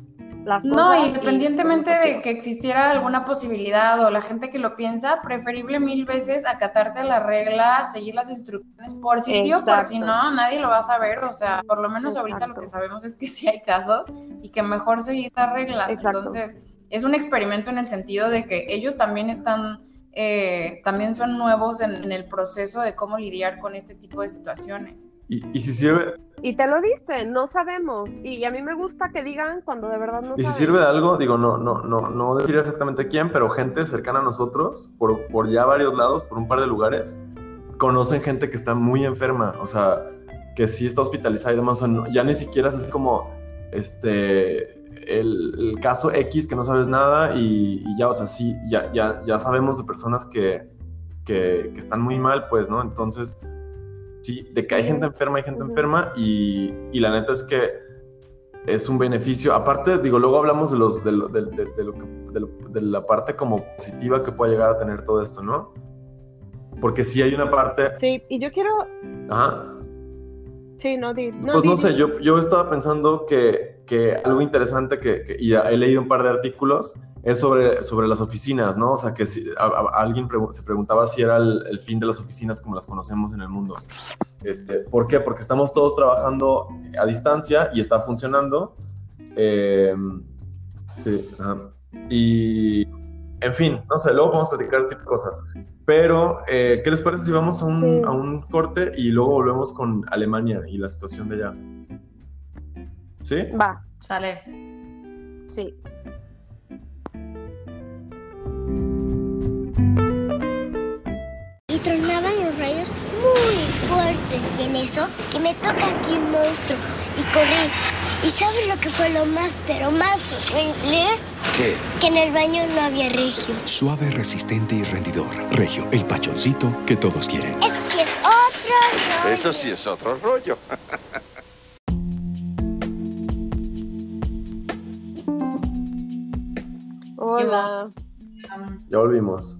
las cosas. No, y- independientemente de que existiera alguna posibilidad o la gente que lo piensa, preferible mil veces acatarte la regla, seguir las instrucciones por si sí o por si Exacto. no, nadie lo va a saber. O sea, por lo menos ahorita lo que sabemos es que sí hay casos y que mejor seguir las reglas. Exacto. Entonces, es un experimento en el sentido de que ellos también están, eh, también son nuevos en, en el proceso de cómo lidiar con este tipo de situaciones. Y, y si sirve, Y te lo dicen, no sabemos. Y a mí me gusta que digan cuando de verdad no y si saben. sirve de algo, digo, no, no, no, no decir exactamente quién, pero gente cercana a nosotros, por, por ya varios lados, por un par de lugares, conocen gente que está muy enferma, o sea, que sí está hospitalizada y demás, o sea, no- ya ni siquiera es como, este, el, el caso X que no sabes nada y, y ya, o sea, sí, ya, ya, ya sabemos de personas que, que, que están muy mal, pues, ¿no? Entonces, sí, de que hay gente enferma, hay gente enferma y, y la neta es que es un beneficio. Aparte, digo, luego hablamos de, los, de, lo- de- de- de lo que- de lo- de la parte como positiva que puede llegar a tener todo esto, ¿no? Porque sí hay una parte... Sí, y yo quiero. Ajá. Sí, no, di. Pues di, no di. sé, yo, yo estaba pensando que, que algo interesante que, que- y he leído un par de artículos es sobre, sobre las oficinas, ¿no? O sea, que si, a- a- alguien pregu- se preguntaba si era el, el fin de las oficinas como las conocemos en el mundo. Este, ¿Por qué? Porque estamos todos trabajando a distancia y está funcionando. Eh, sí, ajá. Y, en fin, no sé, luego podemos platicar este tipo de cosas. Pero, eh, ¿qué les parece si vamos a un, Sí. a un corte y luego volvemos con Alemania y la situación de allá? ¿Sí? Va, Sale. sí. y tronaban los rayos muy fuerte. Y en eso que me toca aquí un monstruo y corrí. ¿Y sabes lo que fue lo más, pero más horrible? ¿Qué? Que en el baño no había regio. Suave, resistente y rendidor. Regio, el pachoncito que todos quieren. Eso sí es otro rollo. Eso sí es otro rollo. Hola. Ya volvimos.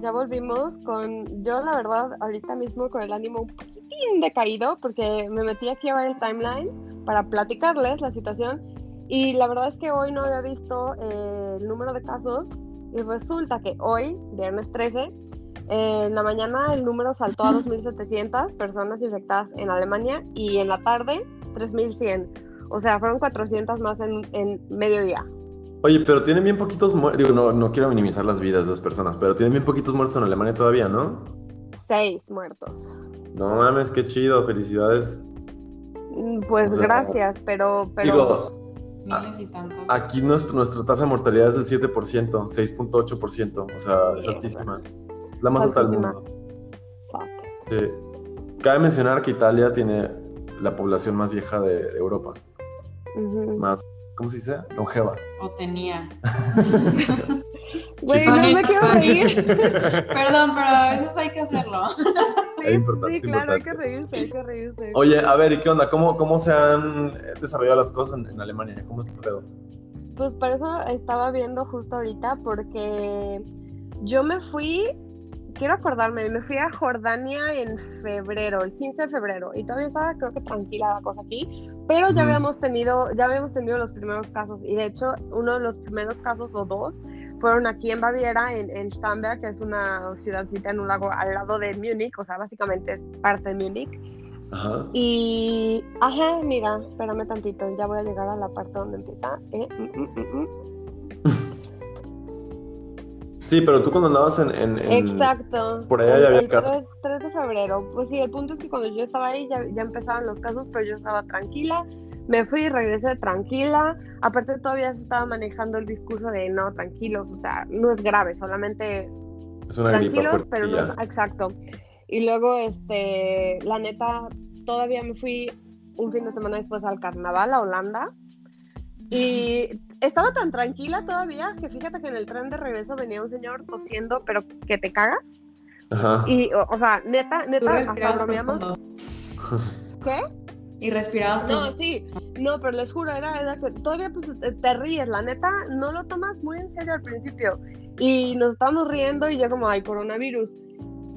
Ya volvimos con. Yo, la verdad, ahorita mismo con el ánimo un poquitín decaído, porque me metí aquí a ver el timeline para platicarles la situación. Y la verdad es que hoy no había visto eh, el número de casos. Y resulta que hoy, viernes 13, eh, en la mañana el número saltó a 2.700 personas infectadas en Alemania y en la tarde 3.100. O sea, fueron 400 más en, en mediodía. Oye, pero tienen bien poquitos muertos. Digo, no, no quiero minimizar las vidas de esas personas, pero tienen bien poquitos muertos en Alemania todavía, ¿no? Seis muertos. No mames, qué chido, felicidades. Mm, Pues O sea, gracias, pero, pero Digo, Miles y tantos. aquí nuestro, nuestra tasa de mortalidad es del 7%, 6.8%, o sea, es altísima. Es la más alta del mundo. fuck. Sí. Cabe mencionar que Italia tiene la población más vieja de, de Europa, Ujú. más, ¿cómo se dice? Longeva. O tenía. Güey, no me quiero reír. Perdón, pero a veces hay que hacerlo. Es importante, sí, claro, hay que reírse, hay que reírse. Oye, a ver, ¿y qué onda? ¿Cómo, cómo se han desarrollado las cosas en, en Alemania? ¿Cómo está pedo? Pues por eso estaba viendo justo ahorita, porque yo me fui, quiero acordarme, me fui a Jordania en febrero, el 15 de febrero, y todavía estaba creo que tranquila la cosa aquí, pero ya Ujú. habíamos tenido, ya habíamos tenido los primeros casos, y de hecho uno de los primeros casos o dos fueron aquí en Baviera, en, en Starnberg, que es una ciudadcita en un lago al lado de Múnich, o sea, básicamente es parte de Múnich. Ajá. Y, ajá, mira, espérame tantito, ya voy a llegar a la parte donde empieza. eh, mm, mm, mm, mm. Sí, pero tú cuando andabas en... en- en- Exacto. por allá El- ya había el casos. 3, 3 de febrero. Pues sí, el punto es que cuando yo estaba ahí ya, ya empezaban los casos, pero yo estaba tranquila. Me fui y regresé tranquila. Aparte todavía se estaba manejando el discurso de no, tranquilos, o sea, no es grave, solamente Es una tranquilos, pero no, exacto. Y luego, este, la neta, todavía me fui un fin de semana después al carnaval a Holanda. Y estaba tan tranquila todavía que fíjate que en el tren de regreso venía un señor tosiendo, pero que te cagas. Ajá. Y, o, o sea, neta, neta, hasta bromeamos. ¿Qué? Y respirabas No, sí, no, pero les juro, era, era que todavía pues te, te ríes, la neta, no lo tomas muy en serio al principio. Y nos estábamos riendo y yo como, ay, coronavirus.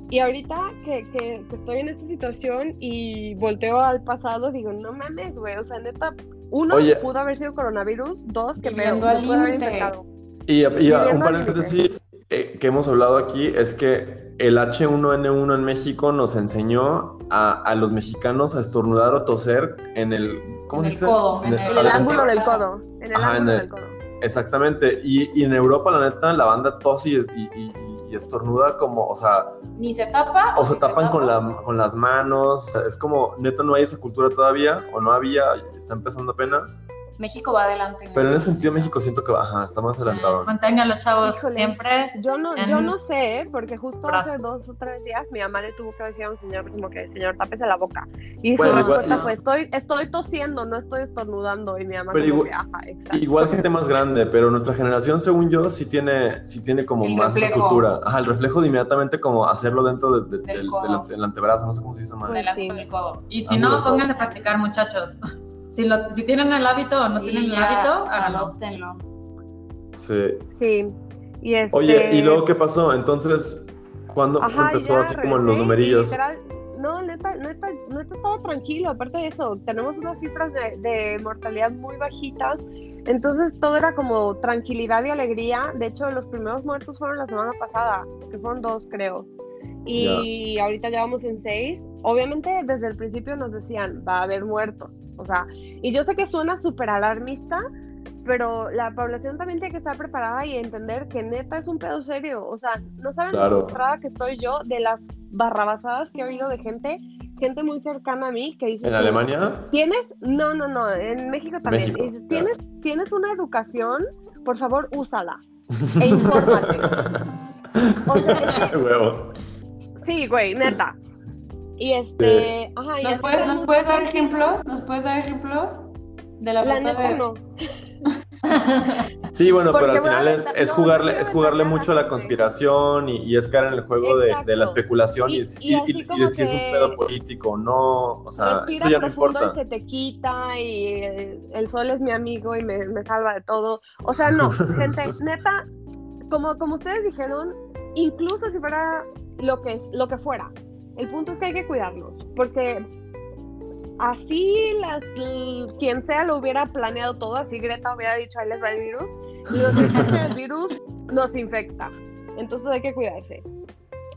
Y ahorita que, que, que estoy en esta situación y volteo al pasado, digo, no mames, güey, o sea, neta, uno, Oye. pudo haber sido coronavirus, dos, que me, pudo haber infectado. Y, y Viviendo un paréntesis eh, que hemos hablado aquí es que el H1N1 en México nos enseñó a, a los mexicanos a estornudar o toser en el... ¿Cómo En se el dice? codo, en En el ángulo del codo, en el Ajá, en ángulo el- del codo. Exactamente. Y, y en Europa, la neta, la banda tose y, y- y- estornuda como, o sea, Ni se tapa. o se tapan con, tapa. la, con las manos. O sea, es como, neta, no hay esa cultura todavía, o no había, está empezando apenas. México va adelante. Pero en ese sentido, México siento que ajá, está más adelantado. Manténganlo, chavos, Híjole. siempre. Yo no, en yo no sé, ¿eh? porque justo hace brazo. dos o tres días mi mamá le tuvo que decir a un señor como que, señor, tápese la boca. Y Bueno, su igual- respuesta fue, estoy, estoy tosiendo, no estoy estornudando. Y mi mamá Pero igual- que, ajá, exacto. Igual gente más grande, pero nuestra generación, según yo, sí tiene, sí tiene como El más reflejo. cultura. Ajá, el reflejo de inmediatamente como hacerlo dentro de- de- Del del, del ante- del antebrazo, no sé cómo se dice más. Del codo. Y si no, de pónganse a practicar, muchachos. Si, lo, si tienen el hábito o no Sí, tienen el hábito, háganlo. adóptenlo. Sí. Sí. Y este... Oye, ¿y luego qué pasó? Entonces, ¿cuándo Ajá, empezó ya así como en los numerillos? literal, no, neta, neta, neta, todo tranquilo. Aparte de eso, tenemos unas cifras de, de mortalidad muy bajitas. Entonces todo era como tranquilidad y alegría. De hecho, los primeros muertos fueron la semana pasada, que fueron dos, creo. Y ahorita ya vamos en seis. Obviamente, desde el principio nos decían, va a haber muertos. O sea, y yo sé que suena súper alarmista, pero la población también tiene que estar preparada y entender que neta es un pedo serio. O sea, no saben Claro. lo frustrada que estoy yo de las barrabasadas que he oído de gente, gente muy cercana a mí que dice... ¿En Alemania? Tienes, no, no, no, en México también. México, Dices, ya. tienes, tienes una educación, por favor, úsala e infórmate. O sea, es que- Huevo. sí, güey, neta. Y este, ajá, y ¿Nos puedes, como- ¿Nos puedes dar ejemplos? ¿Nos puedes dar ejemplos? De la, La falta neta de... no. Sí, bueno, Porque pero al final es, es jugarle, es jugarle mucho a la conspiración y, y es caer en el juego de, de la especulación y, Y- y, de si es un pedo político o no. O sea, Respira eso ya no profundo importa. y se te quita y eh, el sol es mi amigo y me, me salva de todo. O sea, no, gente, neta, como, como ustedes dijeron, incluso si fuera lo que, es, lo que fuera, el punto es que hay que cuidarnos, porque así las, quien sea lo hubiera planeado todo, así Greta hubiera dicho, ahí les va el virus, lo que pasa es que el virus nos infecta, entonces hay que cuidarse.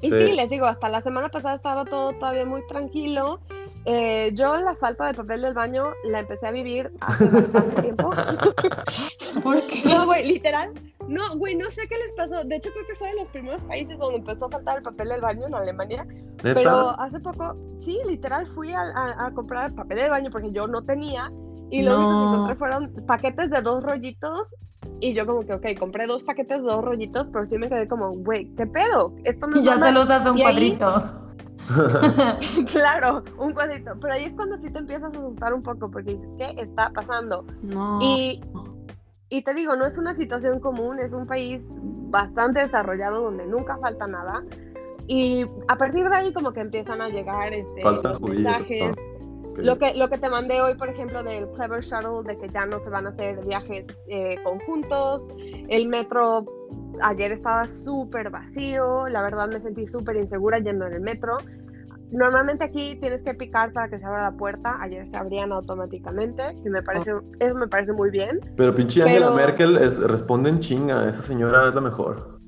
Y Sí. sí, les digo, hasta la semana pasada estaba todo todavía muy tranquilo. Eh, yo la falta de papel del baño la empecé a vivir hace bastante tiempo. ¿Por qué? No, güey, literal. No, güey, no sé qué les pasó. De hecho, creo que fue de los primeros países donde empezó a faltar el papel del baño en Alemania. ¿Neta? Pero hace poco, sí, literal, fui a, a- a comprar papel del baño porque yo no tenía. Y lo único que No. encontré fueron paquetes de dos rollitos. Y yo como que, ok, compré dos paquetes de dos rollitos, pero sí me quedé como, güey, ¿qué pedo? Esto no Y ya normal". se los hace un Y ahí- cuadrito. claro, un cuadrito. Pero ahí es cuando sí te empiezas a asustar un poco porque dices, ¿qué está pasando? No. Y, y te digo, no es una situación común, es un país bastante desarrollado donde nunca falta nada. Y a partir de ahí como que empiezan a llegar este, los mensajes. Lo que, lo que te mandé hoy, por ejemplo, del Clever Shuttle, de que ya no se van a hacer viajes eh, conjuntos. El metro ayer estaba súper vacío. La verdad me sentí súper insegura yendo en el metro. Normalmente aquí tienes que picar para que se abra la puerta. Ayer se abrían automáticamente, que me parece, eso me parece muy bien. Pero pinche Angela Pero- Merkel es- responde en chinga. Esa señora es la mejor.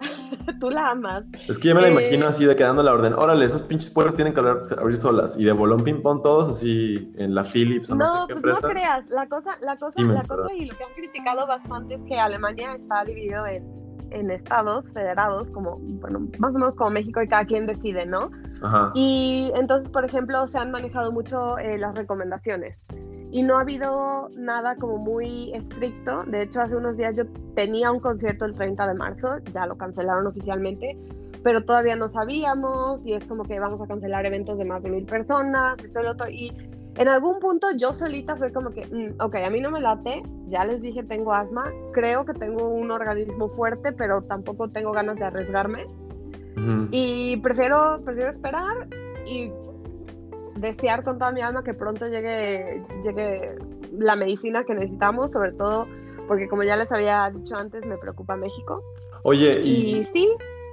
Tú la amas. Es que yo me la Eh, imagino así de quedando la orden. Órale, esas pinches puertas tienen que abrir, abrir solas. Y de bolón ping-pong todos así en la Philips o no, No, sé qué pues no creas. La cosa, la cosa, Siemens, la cosa y lo que han criticado bastante es que Alemania está dividido en, en estados federados, como, bueno, más o menos como México y cada quien decide, ¿no? Y entonces, por ejemplo, se han manejado mucho eh, las recomendaciones. Y no ha habido nada como muy estricto. De hecho, hace unos días yo tenía un concierto el 30 de marzo, ya lo cancelaron oficialmente, pero todavía no sabíamos y es como que vamos a cancelar eventos de más de mil personas, esto y lo otro. Y en algún punto yo solita fue como que, mm, ok, a mí no me late, ya les dije tengo asma, creo que tengo un organismo fuerte, pero tampoco tengo ganas de arriesgarme. Y prefiero, prefiero esperar y desear con toda mi alma que pronto llegue, llegue la medicina que necesitamos, sobre todo porque como ya les había dicho antes, me preocupa México. Oye, Y y, sí,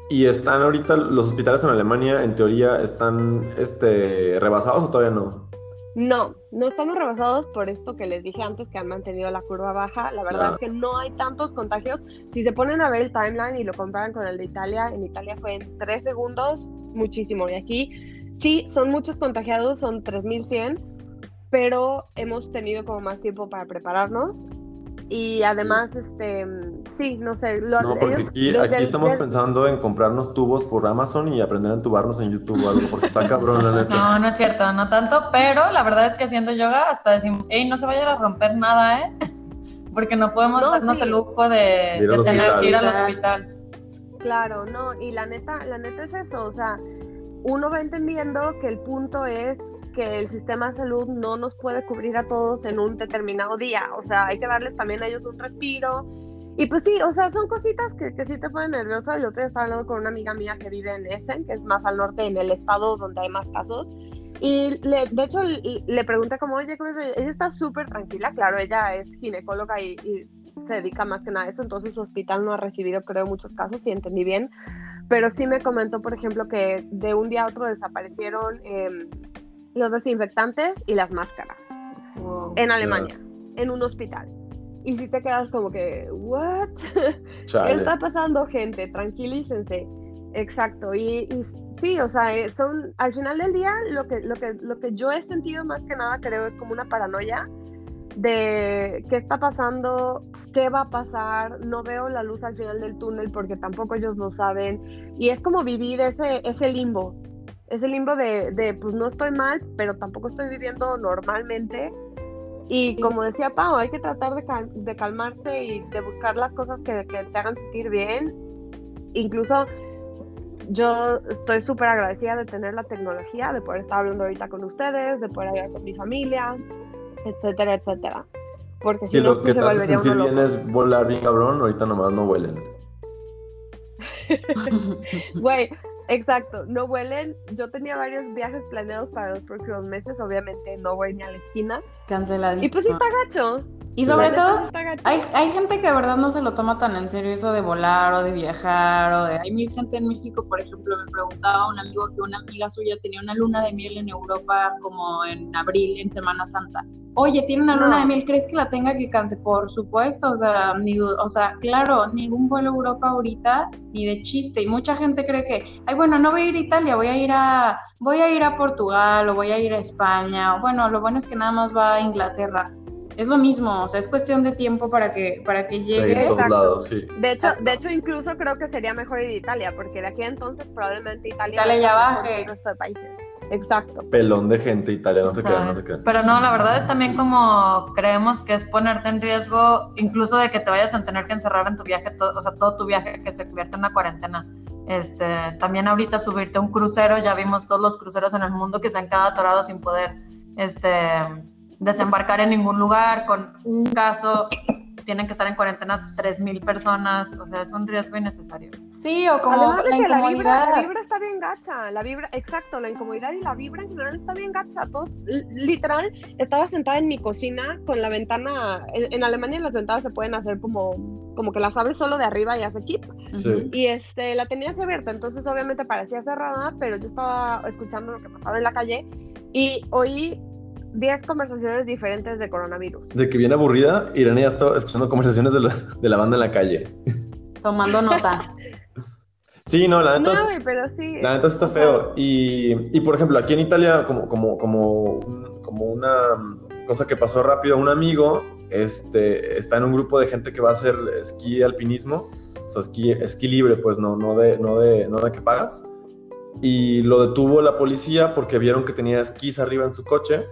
Y están ahorita los hospitales en Alemania, en teoría, están este, rebasados o todavía no? No, no estamos rebasados por esto que les dije antes, que han mantenido la curva baja. La verdad Claro. es que no hay tantos contagios. Si se ponen a ver el timeline y lo comparan con el de Italia, en Italia fue en tres segundos, muchísimo. Y aquí sí, son muchos contagiados, son 3.100, pero hemos tenido como más tiempo para prepararnos. Y además, este, sí, no sé. Lo, No, porque ellos aquí, estamos pensando en comprarnos tubos por Amazon y aprender a entubarnos en YouTube o algo, porque está cabrón, la neta. No, no es cierto, no tanto, pero la verdad es que haciendo yoga hasta decimos, hey, no se vayan a romper nada, ¿eh? Porque no podemos No, darnos sí. el lujo de, De tener que ir al hospital. Claro, no, y la neta, la neta es eso, o sea, uno va entendiendo que el punto es que el sistema de salud no nos puede cubrir a todos en un determinado día, o sea, hay que darles también a ellos un respiro. Y pues sí, o sea, son cositas que, que sí te ponen nervioso. El otro día estaba hablando con una amiga mía que vive en Essen, que es más al norte, en el estado donde hay más casos. Y le, de hecho le, le pregunté como, oye, ¿cómo es? ella está súper tranquila, claro, ella es ginecóloga y, y se dedica más que nada a eso, entonces su hospital no ha recibido, creo, muchos casos, si entendí bien. Pero sí me comentó, por ejemplo, que de un día a otro desaparecieron em, los desinfectantes y las máscaras en Alemania, en un hospital. Y si te quedas como que, ¿what? ¿Qué Chale. está pasando, gente? Tranquilícense. Exacto. Y, y sí, o sea, eh, son, al final del día, lo que, lo, que, lo que yo he sentido más que nada, creo, es como una paranoia de qué está pasando, qué va a pasar, no veo la luz al final del túnel porque tampoco ellos lo saben. Y es como vivir ese, ese limbo, ese limbo de, de, pues no estoy mal, pero tampoco estoy viviendo normalmente. Y como decía Pau, hay que tratar de, cal- de calmarse y de buscar las cosas que, que te hagan sentir bien. Incluso yo estoy súper agradecida de tener la tecnología, de poder estar hablando ahorita con ustedes, de poder hablar con mi familia, etcétera, etcétera. Porque si Si no, lo sí que se te hace sentir uno bien loco. es volar bien cabrón, ahorita nomás no huelen. Güey, exacto, no huelen. Yo tenía varios viajes planeados para los próximos meses, obviamente no voy ni a la esquina. Canceladito. Y pues sí está gacho. Y sobre todo, hay, hay gente que de verdad no se lo toma tan en serio eso de volar o de viajar o de... Hay mil gente en México, por ejemplo, me preguntaba un amigo que una amiga suya tenía una luna de miel en Europa como en abril, en Semana Santa. Oye, tiene una luna No. de miel, ¿crees que la tenga que cancelar? Por supuesto, o sea, ni, o sea, claro, ningún vuelo a Europa ahorita, ni de chiste. Y mucha gente cree que, ay, bueno, no voy a ir a Italia, voy a ir a, voy a ir a Portugal o voy a ir a España. O bueno, lo bueno es que nada más va a Inglaterra. Es lo mismo, o sea, es cuestión de tiempo para que, para que De llegue. Exacto. lados, sí. De hecho, de hecho, incluso creo que sería mejor ir a Italia, porque de aquí a entonces probablemente Italia, Italia va a ya baje. el resto de países. Exacto. Pelón de gente Italia, no se crean, no se crean. Pero no, la verdad es también como creemos que es ponerte en riesgo, incluso de que te vayas a tener que encerrar en tu viaje, todo, o sea, todo tu viaje que se convierta en una cuarentena. Este, también ahorita subirte a un crucero, ya vimos todos los cruceros en el mundo que se han quedado atorados sin poder este, desembarcar en ningún lugar, con un caso tienen que estar en cuarentena 3.000 personas, o sea, es un riesgo innecesario. Sí, o como Además de la que la vibra, incomodidad. la vibra está bien gacha, la vibra, exacto, la incomodidad y la vibra en general está bien gacha. Todo, literal, estaba sentada en mi cocina con la ventana, en, en Alemania las ventanas se pueden hacer como, como que las abres solo de arriba y hace keep. Sí. Y este, la tenía así abierta, entonces obviamente parecía cerrada, pero yo estaba escuchando lo que pasaba en la calle y oí 10 conversaciones diferentes de coronavirus. De que viene aburrida, Irene ya está escuchando conversaciones de la, de la banda en la calle. Tomando nota. Sí, no, la neta, No, es- güey, pero sí. la neta está feo. Y, y, por ejemplo, aquí en Italia, como, como, como, un- como una cosa que pasó rápido, un amigo este, está en un grupo de gente que va a hacer esquí alpinismo, o sea, esquí, esquí libre, pues no, no, de, no, de, no de que pagas. Y lo detuvo la policía porque vieron que tenía esquís arriba en su coche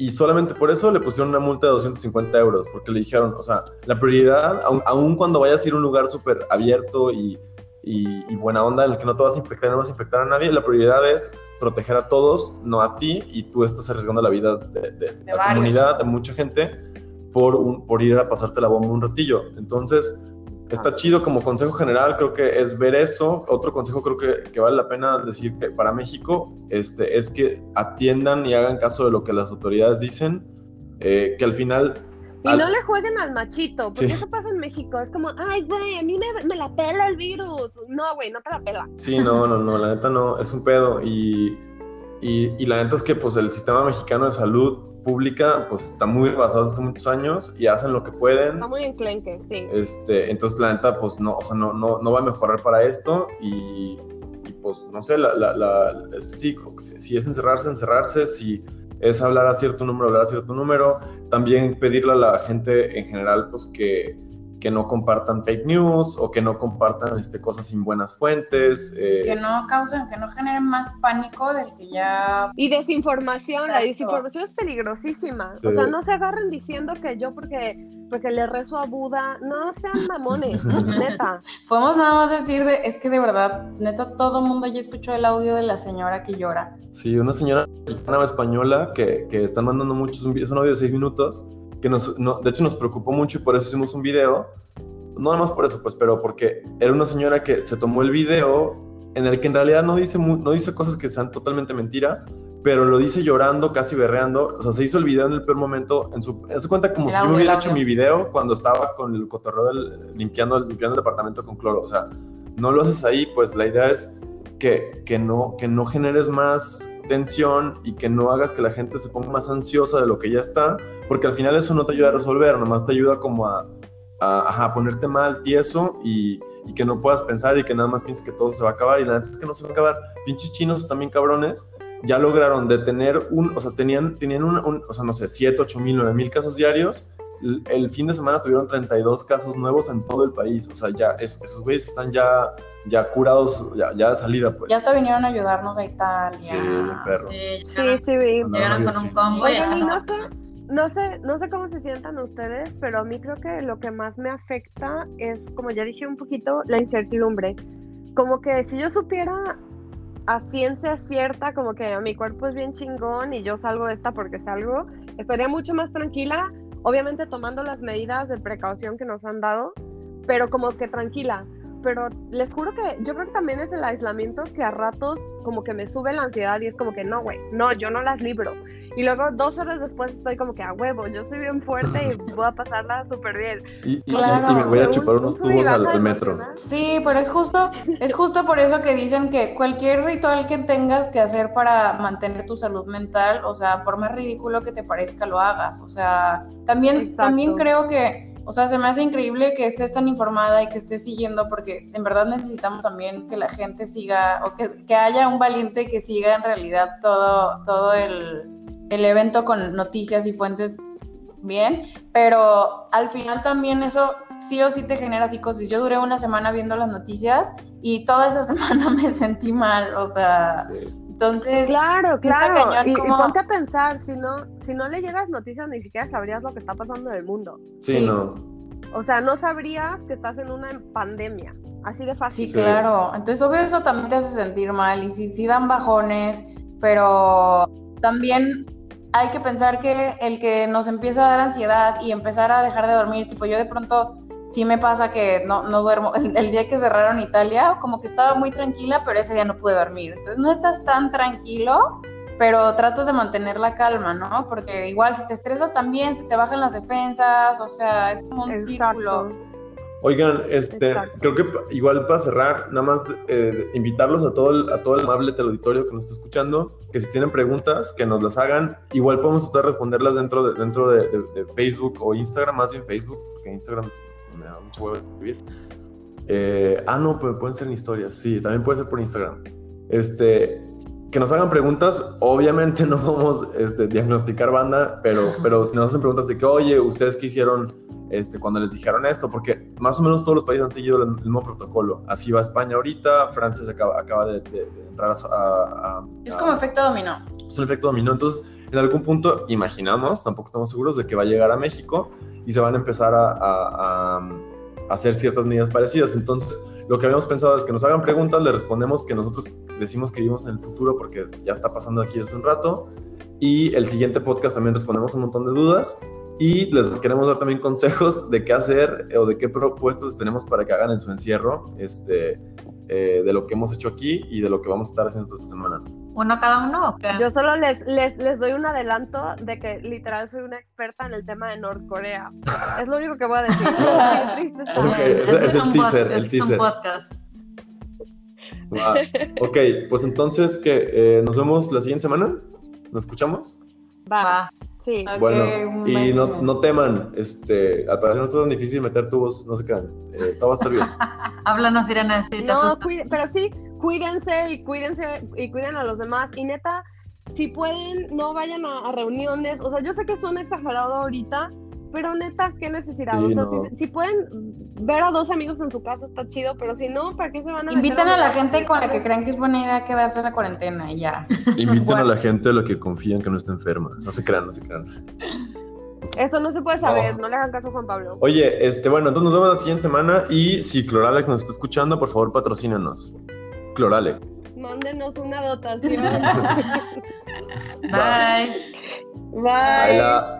y solamente por eso le pusieron una multa de 250 euros, porque le dijeron, o sea, la prioridad, aun, aun cuando vayas a ir a un lugar súper abierto y, y- y buena onda en el que no te vas a infectar y no vas a infectar a nadie, la prioridad es proteger a todos, no a ti, y tú estás arriesgando la vida de, de la varios. comunidad, de mucha gente, por, un, por ir a pasarte la bomba un ratillo. Entonces, está chido como consejo general, creo que es ver eso. Otro consejo creo que, que vale la pena decir que para México este, es que atiendan y hagan caso de lo que las autoridades dicen, eh, que al final Y Al- no le jueguen al machito, porque Sí. eso pasa en México. Es como, ay, güey, a mí me, me la pela el virus. No, güey, no te la pela. Sí, no, no, no, la neta no, es un pedo. Y, y, y la neta es que pues el sistema mexicano de salud pública pues está muy rebasado hace muchos años y hacen lo que pueden. Está muy enclenque, sí. Este, entonces la neta pues no, o sea, no, no, no va a mejorar para esto y, y, pues no sé, la, la, la- sí, si, si es encerrarse, encerrarse, si es hablar a cierto número, hablar a cierto número, también pedirle a la gente en general pues que, que no compartan fake news o que no compartan este, cosas sin buenas fuentes. eh, Que no causen, que no generen más pánico del que ya... Y desinformación, la desinformación es peligrosísima. Sí. O sea, no se agarren diciendo que yo porque, porque le rezo a Buda, no sean mamones, neta. Podemos nada más decir, de, es que de verdad, neta, todo mundo ya escuchó el audio de la señora que llora. Sí, una señora mexicana española que, que están mandando muchos, es un audio de seis minutos, que nos, no- de hecho nos preocupó mucho y por eso hicimos un video. No nada más por eso, pues, pero porque era una señora que se tomó el video en el que en realidad no dice, no dice cosas que sean totalmente mentira, pero lo dice llorando, casi berreando. O sea, se hizo el video en el peor momento. En su, se cuenta como El si yo audio, hubiera el hecho mi video cuando estaba con el cotorreo del, limpiando, limpiando el departamento con cloro. O sea, no lo haces ahí, pues la idea es que, que, no, que no generes más tensión y que no hagas que la gente se ponga más ansiosa de lo que ya está, porque al final eso no te ayuda a resolver, nomás te ayuda como a, a, a ponerte mal, tieso y, y que no puedas pensar y que nada más pienses que todo se va a acabar y la neta es que no se va a acabar. Pinches chinos también cabrones ya lograron detener un, o sea, tenían, tenían un, un- o sea, no sé, 7, 8 mil, 9 mil casos diarios. El, el fin de semana tuvieron 32 casos nuevos en todo el país. O sea, ya es- esos güeyes están ya, ya curados, ya, ya de salida, pues. Ya hasta vinieron a ayudarnos a Italia. Sí, bien perro. Sí, Sí, sí, vi. Llegaron con un combo y no sé, no sé, no sé cómo se sientan ustedes, pero a mí creo que lo que más me afecta es, como ya dije un poquito, la incertidumbre. Como que si yo supiera a ciencia cierta, como que mi cuerpo es bien chingón y yo salgo de esta porque salgo, estaría mucho más tranquila, obviamente tomando las medidas de precaución que nos han dado, pero como que tranquila. Pero les juro que yo creo que también es el aislamiento que a ratos como que me sube la ansiedad y es como que no, güey, no, yo no las libro. Y luego dos horas después estoy como que a huevo, yo soy bien fuerte y voy a pasarla súper bien. Y, y- Claro. y me voy a chupar un unos tubos al, metro. Sí, pero es justo, es justo por eso que dicen que cualquier ritual que tengas que hacer para mantener tu salud mental, o sea, por más ridículo que te parezca, lo hagas. O sea, también, Exacto. también creo que, o sea, se me hace increíble que estés tan informada y que estés siguiendo, porque en verdad necesitamos también que la gente siga, o que, que haya un valiente que siga en realidad todo, todo el, el evento con noticias y fuentes bien, pero al final también eso sí o sí te genera psicosis. Yo duré una semana viendo las noticias y toda esa semana me sentí mal, o sea, Sí. Entonces... Claro, claro. cañón Y, y como- ponte a pensar, si no, si no leyeras noticias, ni siquiera sabrías lo que está pasando en el mundo. Sí, Sí. no. O sea, no sabrías que estás en una pandemia. Así de fácil. Sí, Sí. claro. Entonces, obvio, eso también te hace sentir mal y sí, sí dan bajones, pero también hay que pensar que el que nos empieza a dar ansiedad y empezar a dejar de dormir, tipo yo de pronto sí me pasa que no, no duermo. El, el día que cerraron Italia, como que estaba muy tranquila, pero ese día no pude dormir. Entonces, no estás tan tranquilo, pero tratas de mantener la calma, ¿no? Porque igual si te estresas también, se te bajan las defensas, o sea, es como un círculo. Exacto. Oigan, este, Exacto. creo que igual para cerrar, nada más eh, invitarlos a todo, el, a todo el amable teleauditorio que nos está escuchando, que si tienen preguntas, que nos las hagan. Igual podemos tratar de responderlas dentro de, dentro de, de- de Facebook o Instagram, más bien Facebook, porque Instagram me da mucho huevo escribir. Eh, ah, no, pero pueden ser en historias, sí, también puede ser por Instagram. Este, que nos hagan preguntas, obviamente no vamos este, diagnosticar banda, pero, pero si nos hacen preguntas de que, oye, ¿ustedes qué hicieron este, cuando les dijeron esto? Porque más o menos todos los países han seguido el, mismo protocolo. Así va España ahorita, Francia se acaba, acaba de, de- de entrar a... a- a- Es a- como efecto dominó. es un efecto dominó. Entonces, en algún punto, imaginamos, tampoco estamos seguros de que va a llegar a México y se van a empezar a, a- a- hacer ciertas medidas parecidas. Entonces, lo que habíamos pensado es que nos hagan preguntas, le respondemos que nosotros decimos que vivimos en el futuro porque ya está pasando aquí hace un rato. Y el siguiente podcast también respondemos un montón de dudas. Y les queremos dar también consejos de qué hacer eh, o de qué propuestas tenemos para que hagan en su encierro este, eh, de lo que hemos hecho aquí y de lo que vamos a estar haciendo esta semana. ¿Uno cada uno o qué? Yo solo les, les, les doy un adelanto de que literal soy una experta en el tema de Norcorea. Es lo único que voy a decir. Este es el teaser, el este es un teaser. podcast. Va. Ok, pues entonces, que ¿Nos vemos la siguiente semana? ¿Nos escuchamos? Va. Sí. Ok, Bueno, y no, no teman, este, al parecer no está tan difícil meter tubos, no se crean, eh, todo va a estar bien. Háblanos, Irene, si te No, asustas. cuide- pero sí, cuídense y cuídense y cuiden a los demás. Y neta, si pueden, no vayan a, a reuniones. O sea, yo sé que suena exagerado ahorita, pero neta, qué necesidad. Sí, o sea, no. si, si pueden ver a dos amigos en su casa, está chido, pero si no, ¿para qué se van a meter Inviten a la gente con la que crean que es buena idea quedarse en la cuarentena y ya. Inviten a Bueno. la gente a la que confían que no está enferma, no se crean, no se crean. Eso no se puede saber, Oh. no le hagan caso a Juan Pablo. Oye, este, bueno, entonces nos vemos la siguiente semana y si Cloralex nos está escuchando, por favor patrocínanos. Cloralex. Mándenos una dotación. Bye. Bye. Gente